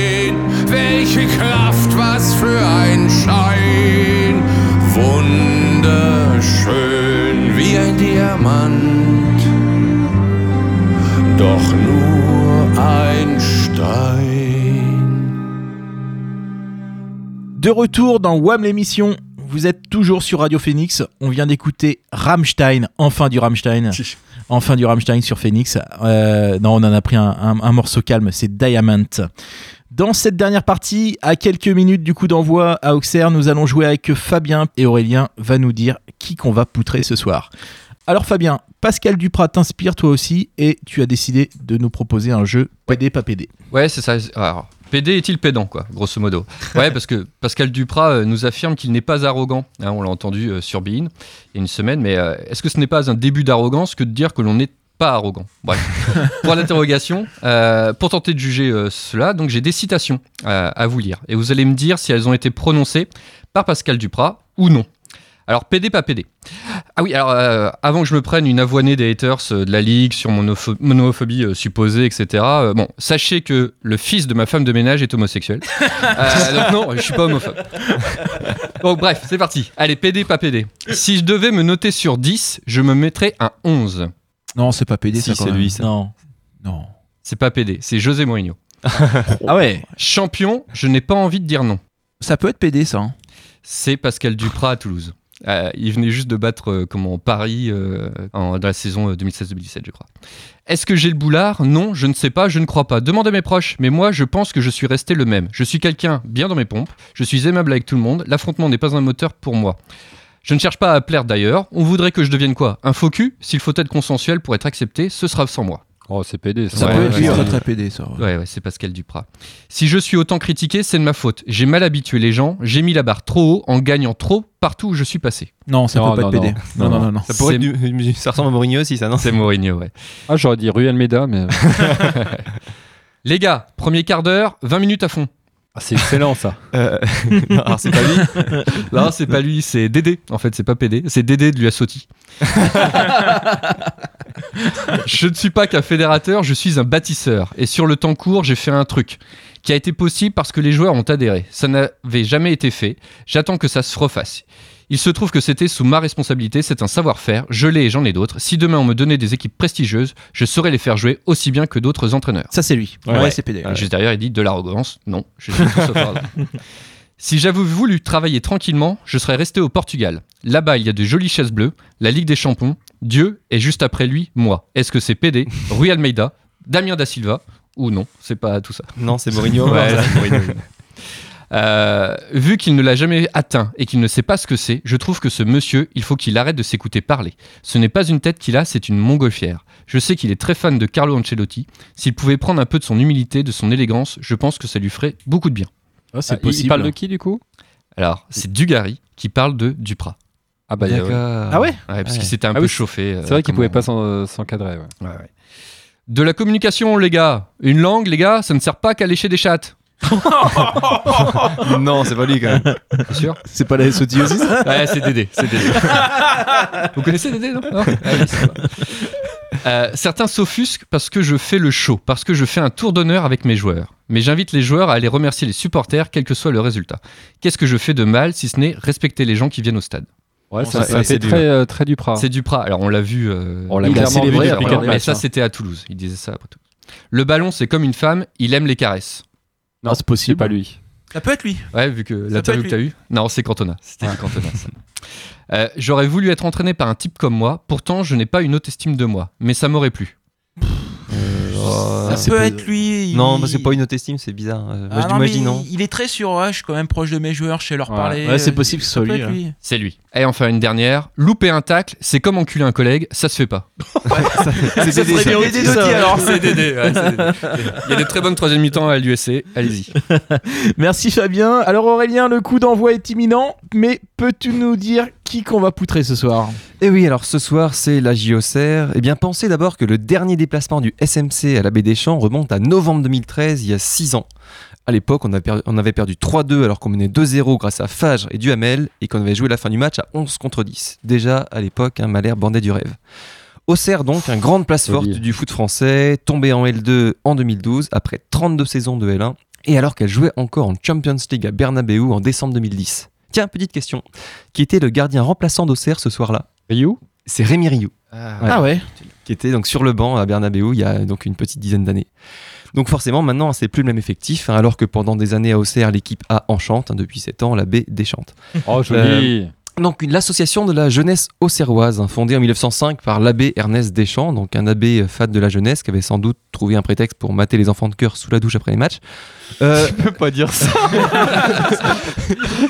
Speaker 21: Welche Kraft, was für ein Schein. Wunderschön wie ein Diamant. Doch nur ein Stein.
Speaker 2: De retour dans WAM l'émission. Vous êtes toujours sur Radio Phoenix. On vient d'écouter Rammstein, enfin du Rammstein. [laughs] Enfin du Rammstein sur Phoenix. Euh, non, on en a pris un, un- un morceau calme, c'est Diamond. Dans cette dernière partie, à quelques minutes du coup d'envoi à Auxerre, nous allons jouer avec Fabien et Aurélien va nous dire qui qu'on va poutrer ce soir. Alors Fabien, Pascal Duprat t'inspire toi aussi et tu as décidé de nous proposer un jeu PD pas PD.
Speaker 9: Ouais, c'est ça. Alors, PD est-il pédant, quoi, grosso modo? Ouais, parce que Pascal Duprat euh, nous affirme qu'il n'est pas arrogant. Hein, on l'a entendu euh, sur Bein il y a une semaine, mais euh, est-ce que ce n'est pas un début d'arrogance que de dire que l'on n'est pas arrogant Bref, [laughs] pour l'interrogation, euh, pour tenter de juger euh, cela, donc j'ai des citations euh, à vous lire. Et vous allez me dire si elles ont été prononcées par Pascal Duprat ou non. Alors, PD, pas PD. Ah oui, alors avant que je me prenne une avoinée des haters de la Ligue sur mon, opho- mon homophobie supposée, etc., bon, sachez que le fils de ma femme de ménage est homosexuel. [laughs] Donc non, je suis pas homophobe. [laughs] Donc bref, c'est parti. Allez, PD, pas PD. Si je devais me noter sur 10, je me mettrais un 11.
Speaker 1: Non, c'est pas PD,
Speaker 9: Si, c'est lui, ça.
Speaker 2: Non.
Speaker 1: Non.
Speaker 9: C'est pas PD, c'est José Mourinho. [laughs]
Speaker 2: ah ouais
Speaker 9: Champion, je n'ai pas envie de dire non.
Speaker 1: Ça peut être PD, ça. hein.
Speaker 9: C'est Pascal Duprat à Toulouse. Euh, il venait juste de battre euh, comment, Paris euh, en, dans la saison euh, 2016-2017, je crois. Est-ce que j'ai le boulard? Non, je ne sais pas, je ne crois pas. Demande à mes proches, mais moi, je pense que je suis resté le même. Je suis quelqu'un bien dans mes pompes, je suis aimable avec tout le monde, l'affrontement n'est pas un moteur pour moi. Je ne cherche pas à plaire d'ailleurs. On voudrait que je devienne quoi? Un faux cul? S'il faut être consensuel pour être accepté, ce sera sans moi.
Speaker 12: Oh, c'est PD.
Speaker 1: Ça peut être très, très PD, ça.
Speaker 9: Ouais, ouais, c'est Pascal Duprat. Si je suis autant critiqué, c'est de ma faute. J'ai mal habitué les gens, j'ai mis la barre trop haut en gagnant trop partout où je suis passé.
Speaker 1: Non, ça peut pas être PD. Non, non, non, non.
Speaker 8: Ça, pourrait
Speaker 9: C'est-
Speaker 8: être du- ça ressemble à Mourinho aussi, ça, non?
Speaker 9: C'est Mourinho, ouais.
Speaker 12: Ah, j'aurais dit Rue Almeida, mais. [laughs]
Speaker 9: Les gars, premier quart d'heure, 20 minutes à fond.
Speaker 12: Ah, c'est excellent ça. [laughs]
Speaker 8: Euh, [laughs] non, alors, c'est pas lui. [laughs]
Speaker 9: non, c'est pas lui, c'est Dédé. En fait, c'est pas PD, c'est Dédé de Luasotti. je ne suis pas qu'un fédérateur, je suis un bâtisseur. Et sur le temps court, j'ai fait un truc qui a été possible parce que les joueurs ont adhéré. Ça n'avait jamais été fait. J'attends que ça se refasse. Il se trouve que c'était sous ma responsabilité, c'est un savoir-faire, je l'ai et j'en ai d'autres. Si demain on me donnait des équipes prestigieuses, je saurais les faire jouer aussi bien que d'autres entraîneurs.
Speaker 2: Ça c'est lui. Ouais, c'est PD.
Speaker 9: Juste derrière, il dit de l'arrogance. Non, je suis tout sauf. [laughs] Si j'avais voulu travailler tranquillement, je serais resté au Portugal. Là-bas, il y a de jolies chaises bleues, la Ligue des Champions, Dieu, et juste après lui, moi. Est-ce que c'est PD, Rui Almeida, Damien Da Silva, ou non? C'est pas tout ça.
Speaker 8: Non, c'est Mourinho.
Speaker 9: Ouais, [laughs]
Speaker 8: Ouais,
Speaker 9: c'est Mourinho. [laughs] Euh, vu qu'il ne l'a jamais atteint et qu'il ne sait pas ce que c'est, je trouve que ce monsieur, il faut qu'il arrête de s'écouter parler. Ce n'est pas une tête qu'il a, c'est une montgolfière. Je sais qu'il est très fan de Carlo Ancelotti. S'il pouvait prendre un peu de son humilité, de son élégance, je pense que ça lui ferait beaucoup de bien.
Speaker 2: c'est
Speaker 12: Ah, il- Il
Speaker 2: possible.
Speaker 12: parle de qui du coup?
Speaker 9: Alors, c'est Dugarry qui parle de Duprat.
Speaker 12: Ah bah, il y a-
Speaker 8: D'accord.
Speaker 2: Ah ouais
Speaker 9: parce
Speaker 12: Ouais.
Speaker 9: qu'il s'était un
Speaker 12: Ah
Speaker 9: peu
Speaker 12: oui,
Speaker 9: chauffé. euh,
Speaker 12: C'est vrai qu'il pouvait
Speaker 9: on-
Speaker 12: pas s'en- s'encadrer. ouais.
Speaker 9: Ouais, ouais. De la communication, les gars. Une langue, les gars, ça ne sert pas qu'à lécher des chattes. [laughs]
Speaker 8: non, c'est pas lui quand même.
Speaker 9: C'est sûr
Speaker 2: C'est pas la SOT aussi ça?
Speaker 9: Ouais, c'est Dédé. c'est Dédé. [laughs] Vous connaissez Dédé, non, Non? Ah oui. Euh, certains s'offusquent parce que je fais le show, parce que je fais un tour d'honneur avec mes joueurs. Mais j'invite les joueurs à aller remercier les supporters, quel que soit le résultat. Qu'est-ce que je fais de mal si ce n'est respecter les gens qui viennent au stade?
Speaker 12: Ouais,
Speaker 9: Bon,
Speaker 12: ça,
Speaker 9: ça,
Speaker 12: ça
Speaker 9: c'est
Speaker 12: fait très, euh, très Duprat.
Speaker 9: C'est Duprat. Alors on l'a vu. euh,
Speaker 12: On l'a
Speaker 9: il a
Speaker 12: clairement
Speaker 9: célébré
Speaker 12: vu depuis matchs,
Speaker 9: ça
Speaker 12: hein.
Speaker 9: c'était à Toulouse. Il disait ça après tout. Le ballon c'est comme une femme, il aime les caresses.
Speaker 12: Non,
Speaker 2: Ah, c'est possible.
Speaker 12: pas lui.
Speaker 1: Ça peut être lui.
Speaker 9: Ouais, vu que l'interview que t'as eu. Non, c'est Cantona. C'était Cantona. ça. [laughs] Euh, J'aurais voulu être entraîné par un type comme moi. Pourtant, je n'ai pas une haute estime de moi. Mais ça m'aurait plu.
Speaker 8: Euh,
Speaker 1: Ça
Speaker 8: c'est
Speaker 1: peut
Speaker 8: pas-
Speaker 1: être lui. il-
Speaker 8: Non, parce que pas une haute estime, c'est bizarre. Euh, moi,
Speaker 1: Ah
Speaker 8: je dis,
Speaker 1: non,
Speaker 8: moi,
Speaker 1: mais
Speaker 8: je dis non.
Speaker 1: Il est très sûr, ouais, je suis quand même proche de mes joueurs, je sais leur
Speaker 12: Ouais.
Speaker 1: parler.
Speaker 2: Ouais, c'est
Speaker 1: euh,
Speaker 2: possible que ce soit
Speaker 1: peut
Speaker 2: lui, hein.
Speaker 9: C'est lui. Et enfin, une dernière. Louper un tacle, c'est comme enculer un collègue. Ça se fait pas. [laughs]
Speaker 2: C'est Dédé.
Speaker 9: C'est Dédé. Il y a des très bonnes troisième mi-temps à l'USC. Allez-y. [laughs]
Speaker 2: Merci Fabien. Alors Aurélien, le coup d'envoi est imminent, mais peux-tu nous dire qui qu'on va poutrer ce soir?
Speaker 8: Eh oui, alors ce soir, c'est la JOCR. Eh bien, pensez d'abord que le dernier déplacement du SMC à la baie des Champs remonte à novembre 2013, il y a 6 ans. À l'époque, on, avait perdu 3-2 alors qu'on menait 2-0 grâce à Fage et Duhamel et qu'on avait joué la fin du match à 11 contre 10. Déjà, à l'époque, un Malherbe bandait du rêve. Auxerre donc, un grande place forte du foot français, tombée en L2 en 2012 après 32 saisons de L1 et alors qu'elle jouait encore en Champions League à Bernabeu en décembre 2010. Tiens, petite question. Qui était le gardien remplaçant d'Auxerre ce soir-là?
Speaker 12: Ryu?
Speaker 8: C'est Rémi Rioux
Speaker 2: Ah ouais
Speaker 8: qui était donc sur le banc à Bernabeu il y a donc une petite dizaine d'années. Donc forcément maintenant c'est plus le même effectif hein, alors que pendant des années à Auxerre l'équipe A enchante hein, depuis 7 ans la B déchante.
Speaker 12: Oh, joli.
Speaker 8: Donc l'association de la jeunesse auxerroise hein, fondée en 1905 par l'abbé Ernest Deschamps donc un abbé euh, fan de la jeunesse qui avait sans doute trouvé un prétexte pour mater les enfants de cœur sous la douche après les matchs. Euh,
Speaker 12: Tu peux pas dire ça. [laughs]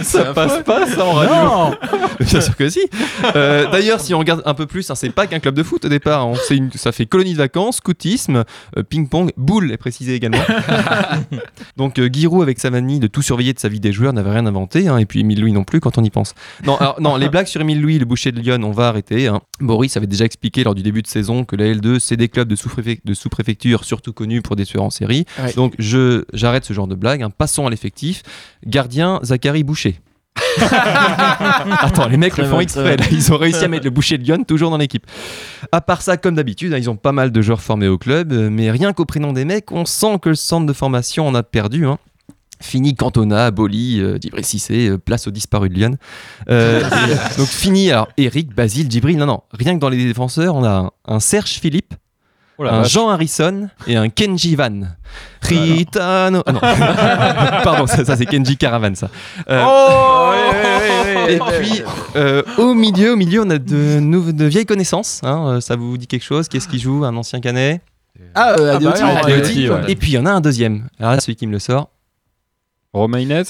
Speaker 12: ça passe pas, ça en radio.
Speaker 2: Non [laughs]
Speaker 8: Bien sûr que si. Euh, D'ailleurs, si on regarde un peu plus, hein, c'est pas qu'un club de foot au départ. hein. C'est une- ça fait colonie de vacances, scoutisme, euh, ping-pong, boule est précisé également. [laughs] Donc euh, Giroud avec sa manie de tout surveiller de sa vie des joueurs n'avait rien inventé. hein, et puis Émile Louis non plus quand on y pense. Non, alors, non, les blagues sur Émile Louis, le boucher de Lyon, on va arrêter. hein. Boris avait déjà expliqué lors du début de saison que la L2, c'est des clubs de sous-préfec- surtout connus pour des tueurs en série.
Speaker 2: Ouais.
Speaker 8: Donc je j'arrête ce genre de blague. hein. Passons à l'effectif. Gardien Zachary Boucher. [laughs] Attends, les mecs le font exprès. là. Ils ont réussi à mettre le boucher de Lyon toujours dans l'équipe. À part ça, comme d'habitude, hein, ils ont pas mal de joueurs formés au club, euh, mais rien qu'au prénom des mecs, on sent que le centre de formation en a perdu. hein. Fini Cantona, Boli, euh, Djibril Cissé, euh, place aux disparus de Lyon. Euh, [laughs] donc fini, alors Eric, Basile, Djibril, non, non, rien que dans les défenseurs, on a un, un Serge Philippe,
Speaker 12: Oh
Speaker 8: un
Speaker 12: vache.
Speaker 8: Jean Harrison et un Kenji Van. Ritano. Ah non, [laughs] pardon, ça, ça, c'est Kenji Caravan, ça. Euh,
Speaker 1: Oh
Speaker 8: et puis, euh, au milieu, au milieu, on a de, nou- de vieilles connaissances. hein, euh, ça vous dit quelque chose? Qu'est-ce qui joue? Un ancien canet?
Speaker 2: Ah, euh,
Speaker 1: Ah bah
Speaker 2: Adeoti.
Speaker 1: ouais,
Speaker 2: Adeoti.
Speaker 12: Adeoti, ouais.
Speaker 8: Et puis, il y en a un deuxième. Alors là, celui qui me le sort.
Speaker 12: Romainez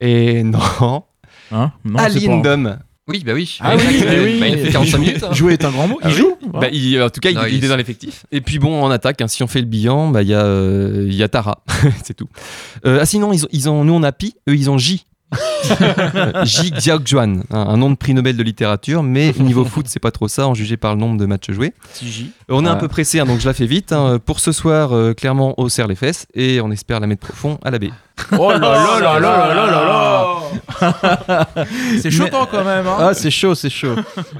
Speaker 8: Et non,
Speaker 2: Hein? Non, c'est
Speaker 8: Ali
Speaker 2: pas-
Speaker 8: Ndom.
Speaker 9: Oui, bah oui.
Speaker 2: Ah bah, oui,
Speaker 9: il a fait 45 bah, minutes. Hein.
Speaker 2: Jouer est un grand mot. Il
Speaker 9: ah
Speaker 2: joue oui.
Speaker 8: bah, hein. euh, En tout cas, il, est dans l'effectif. Et puis bon, en attaque, hein, si on fait le bilan, bah, il y, euh, y, a Tara. [laughs] c'est tout. Euh, ah sinon, ils, ont, ils ont, nous on a Pi, eux ils ont J. [laughs] J Xiaojuan, un, nom de prix Nobel de littérature, mais niveau [laughs] foot, c'est pas trop ça, en jugé par le nombre de matchs joués.
Speaker 2: J.
Speaker 8: On est un peu pressé, hein, donc je la fais vite. Pour ce soir, euh, clairement, on serre les fesses et on espère la mettre profond à la baie.
Speaker 2: Oh là là là là là là là [laughs]
Speaker 1: C'est choquant quand même. Hein.
Speaker 2: Ah, c'est chaud, c'est chaud.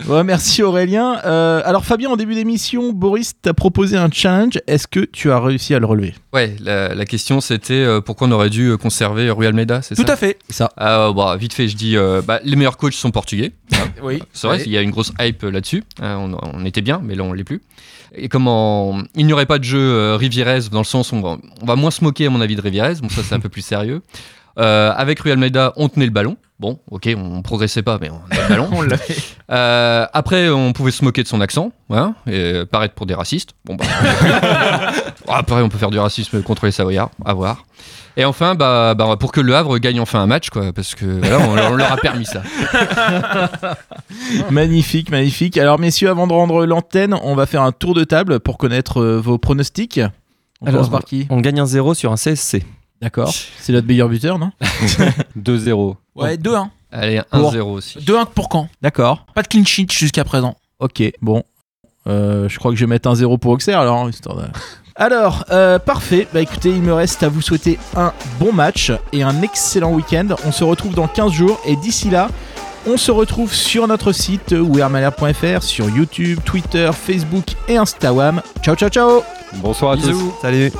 Speaker 2: Ouais, merci Aurélien. Euh, alors Fabien, en début d'émission, Boris t'a proposé un challenge. Est-ce que tu as réussi à le relever?
Speaker 9: Ouais, la, la question c'était euh, pourquoi on aurait dû euh, conserver Rui Almeida, c'est ça?
Speaker 1: Tout à fait.
Speaker 2: Ça.
Speaker 9: Ah, bah, vite fait, je dis euh, bah, les meilleurs coachs sont portugais. [laughs]
Speaker 1: Oui.
Speaker 9: C'est vrai, il y a une grosse hype euh, là-dessus. Euh, on, on était bien, mais là on l'est plus. Et comment il n'y aurait pas de jeu euh, Rivierez dans le sens où on va, on va moins se moquer à mon avis de Rivierez. Bon, ça c'est un peu plus sérieux. Euh, avec Rui Almeida, on tenait le ballon. Bon, ok, on progressait pas, mais on tenait le ballon. [laughs]
Speaker 1: On.
Speaker 9: Euh, après, on pouvait se moquer de son accent, hein, et paraître pour des racistes. Bon, bah, [laughs] Après, on peut faire du racisme contre les Savoyards, à voir. Et enfin, bah, bah, pour que le Havre gagne enfin un match, quoi, parce que voilà, on, on leur a permis ça. [laughs]
Speaker 2: magnifique, magnifique. Alors, messieurs, avant de rendre l'antenne, on va faire un tour de table pour connaître euh, vos pronostics. On commence par qui
Speaker 8: On gagne un 0 sur un CSC.
Speaker 2: D'accord. C'est notre meilleur buteur, non [laughs]
Speaker 12: 2-0.
Speaker 1: Ouais, 2-1.
Speaker 9: Allez,
Speaker 2: Pour-
Speaker 9: 1-0 aussi.
Speaker 1: 2-1 pour quand
Speaker 2: D'accord.
Speaker 1: Pas de clean sheet jusqu'à présent.
Speaker 2: Ok, bon. Euh, je crois que je vais mettre un 0 pour Auxerre alors. hein, histoire de- Alors, euh, parfait. Bah écoutez, il me reste à vous souhaiter un bon match et un excellent week-end. On se retrouve dans 15 jours et d'ici là, on se retrouve sur notre site wearmalher.fr, sur YouTube, Twitter, Facebook et Instagram. Ciao, ciao, ciao
Speaker 12: Bonsoir à tous.
Speaker 8: Salut.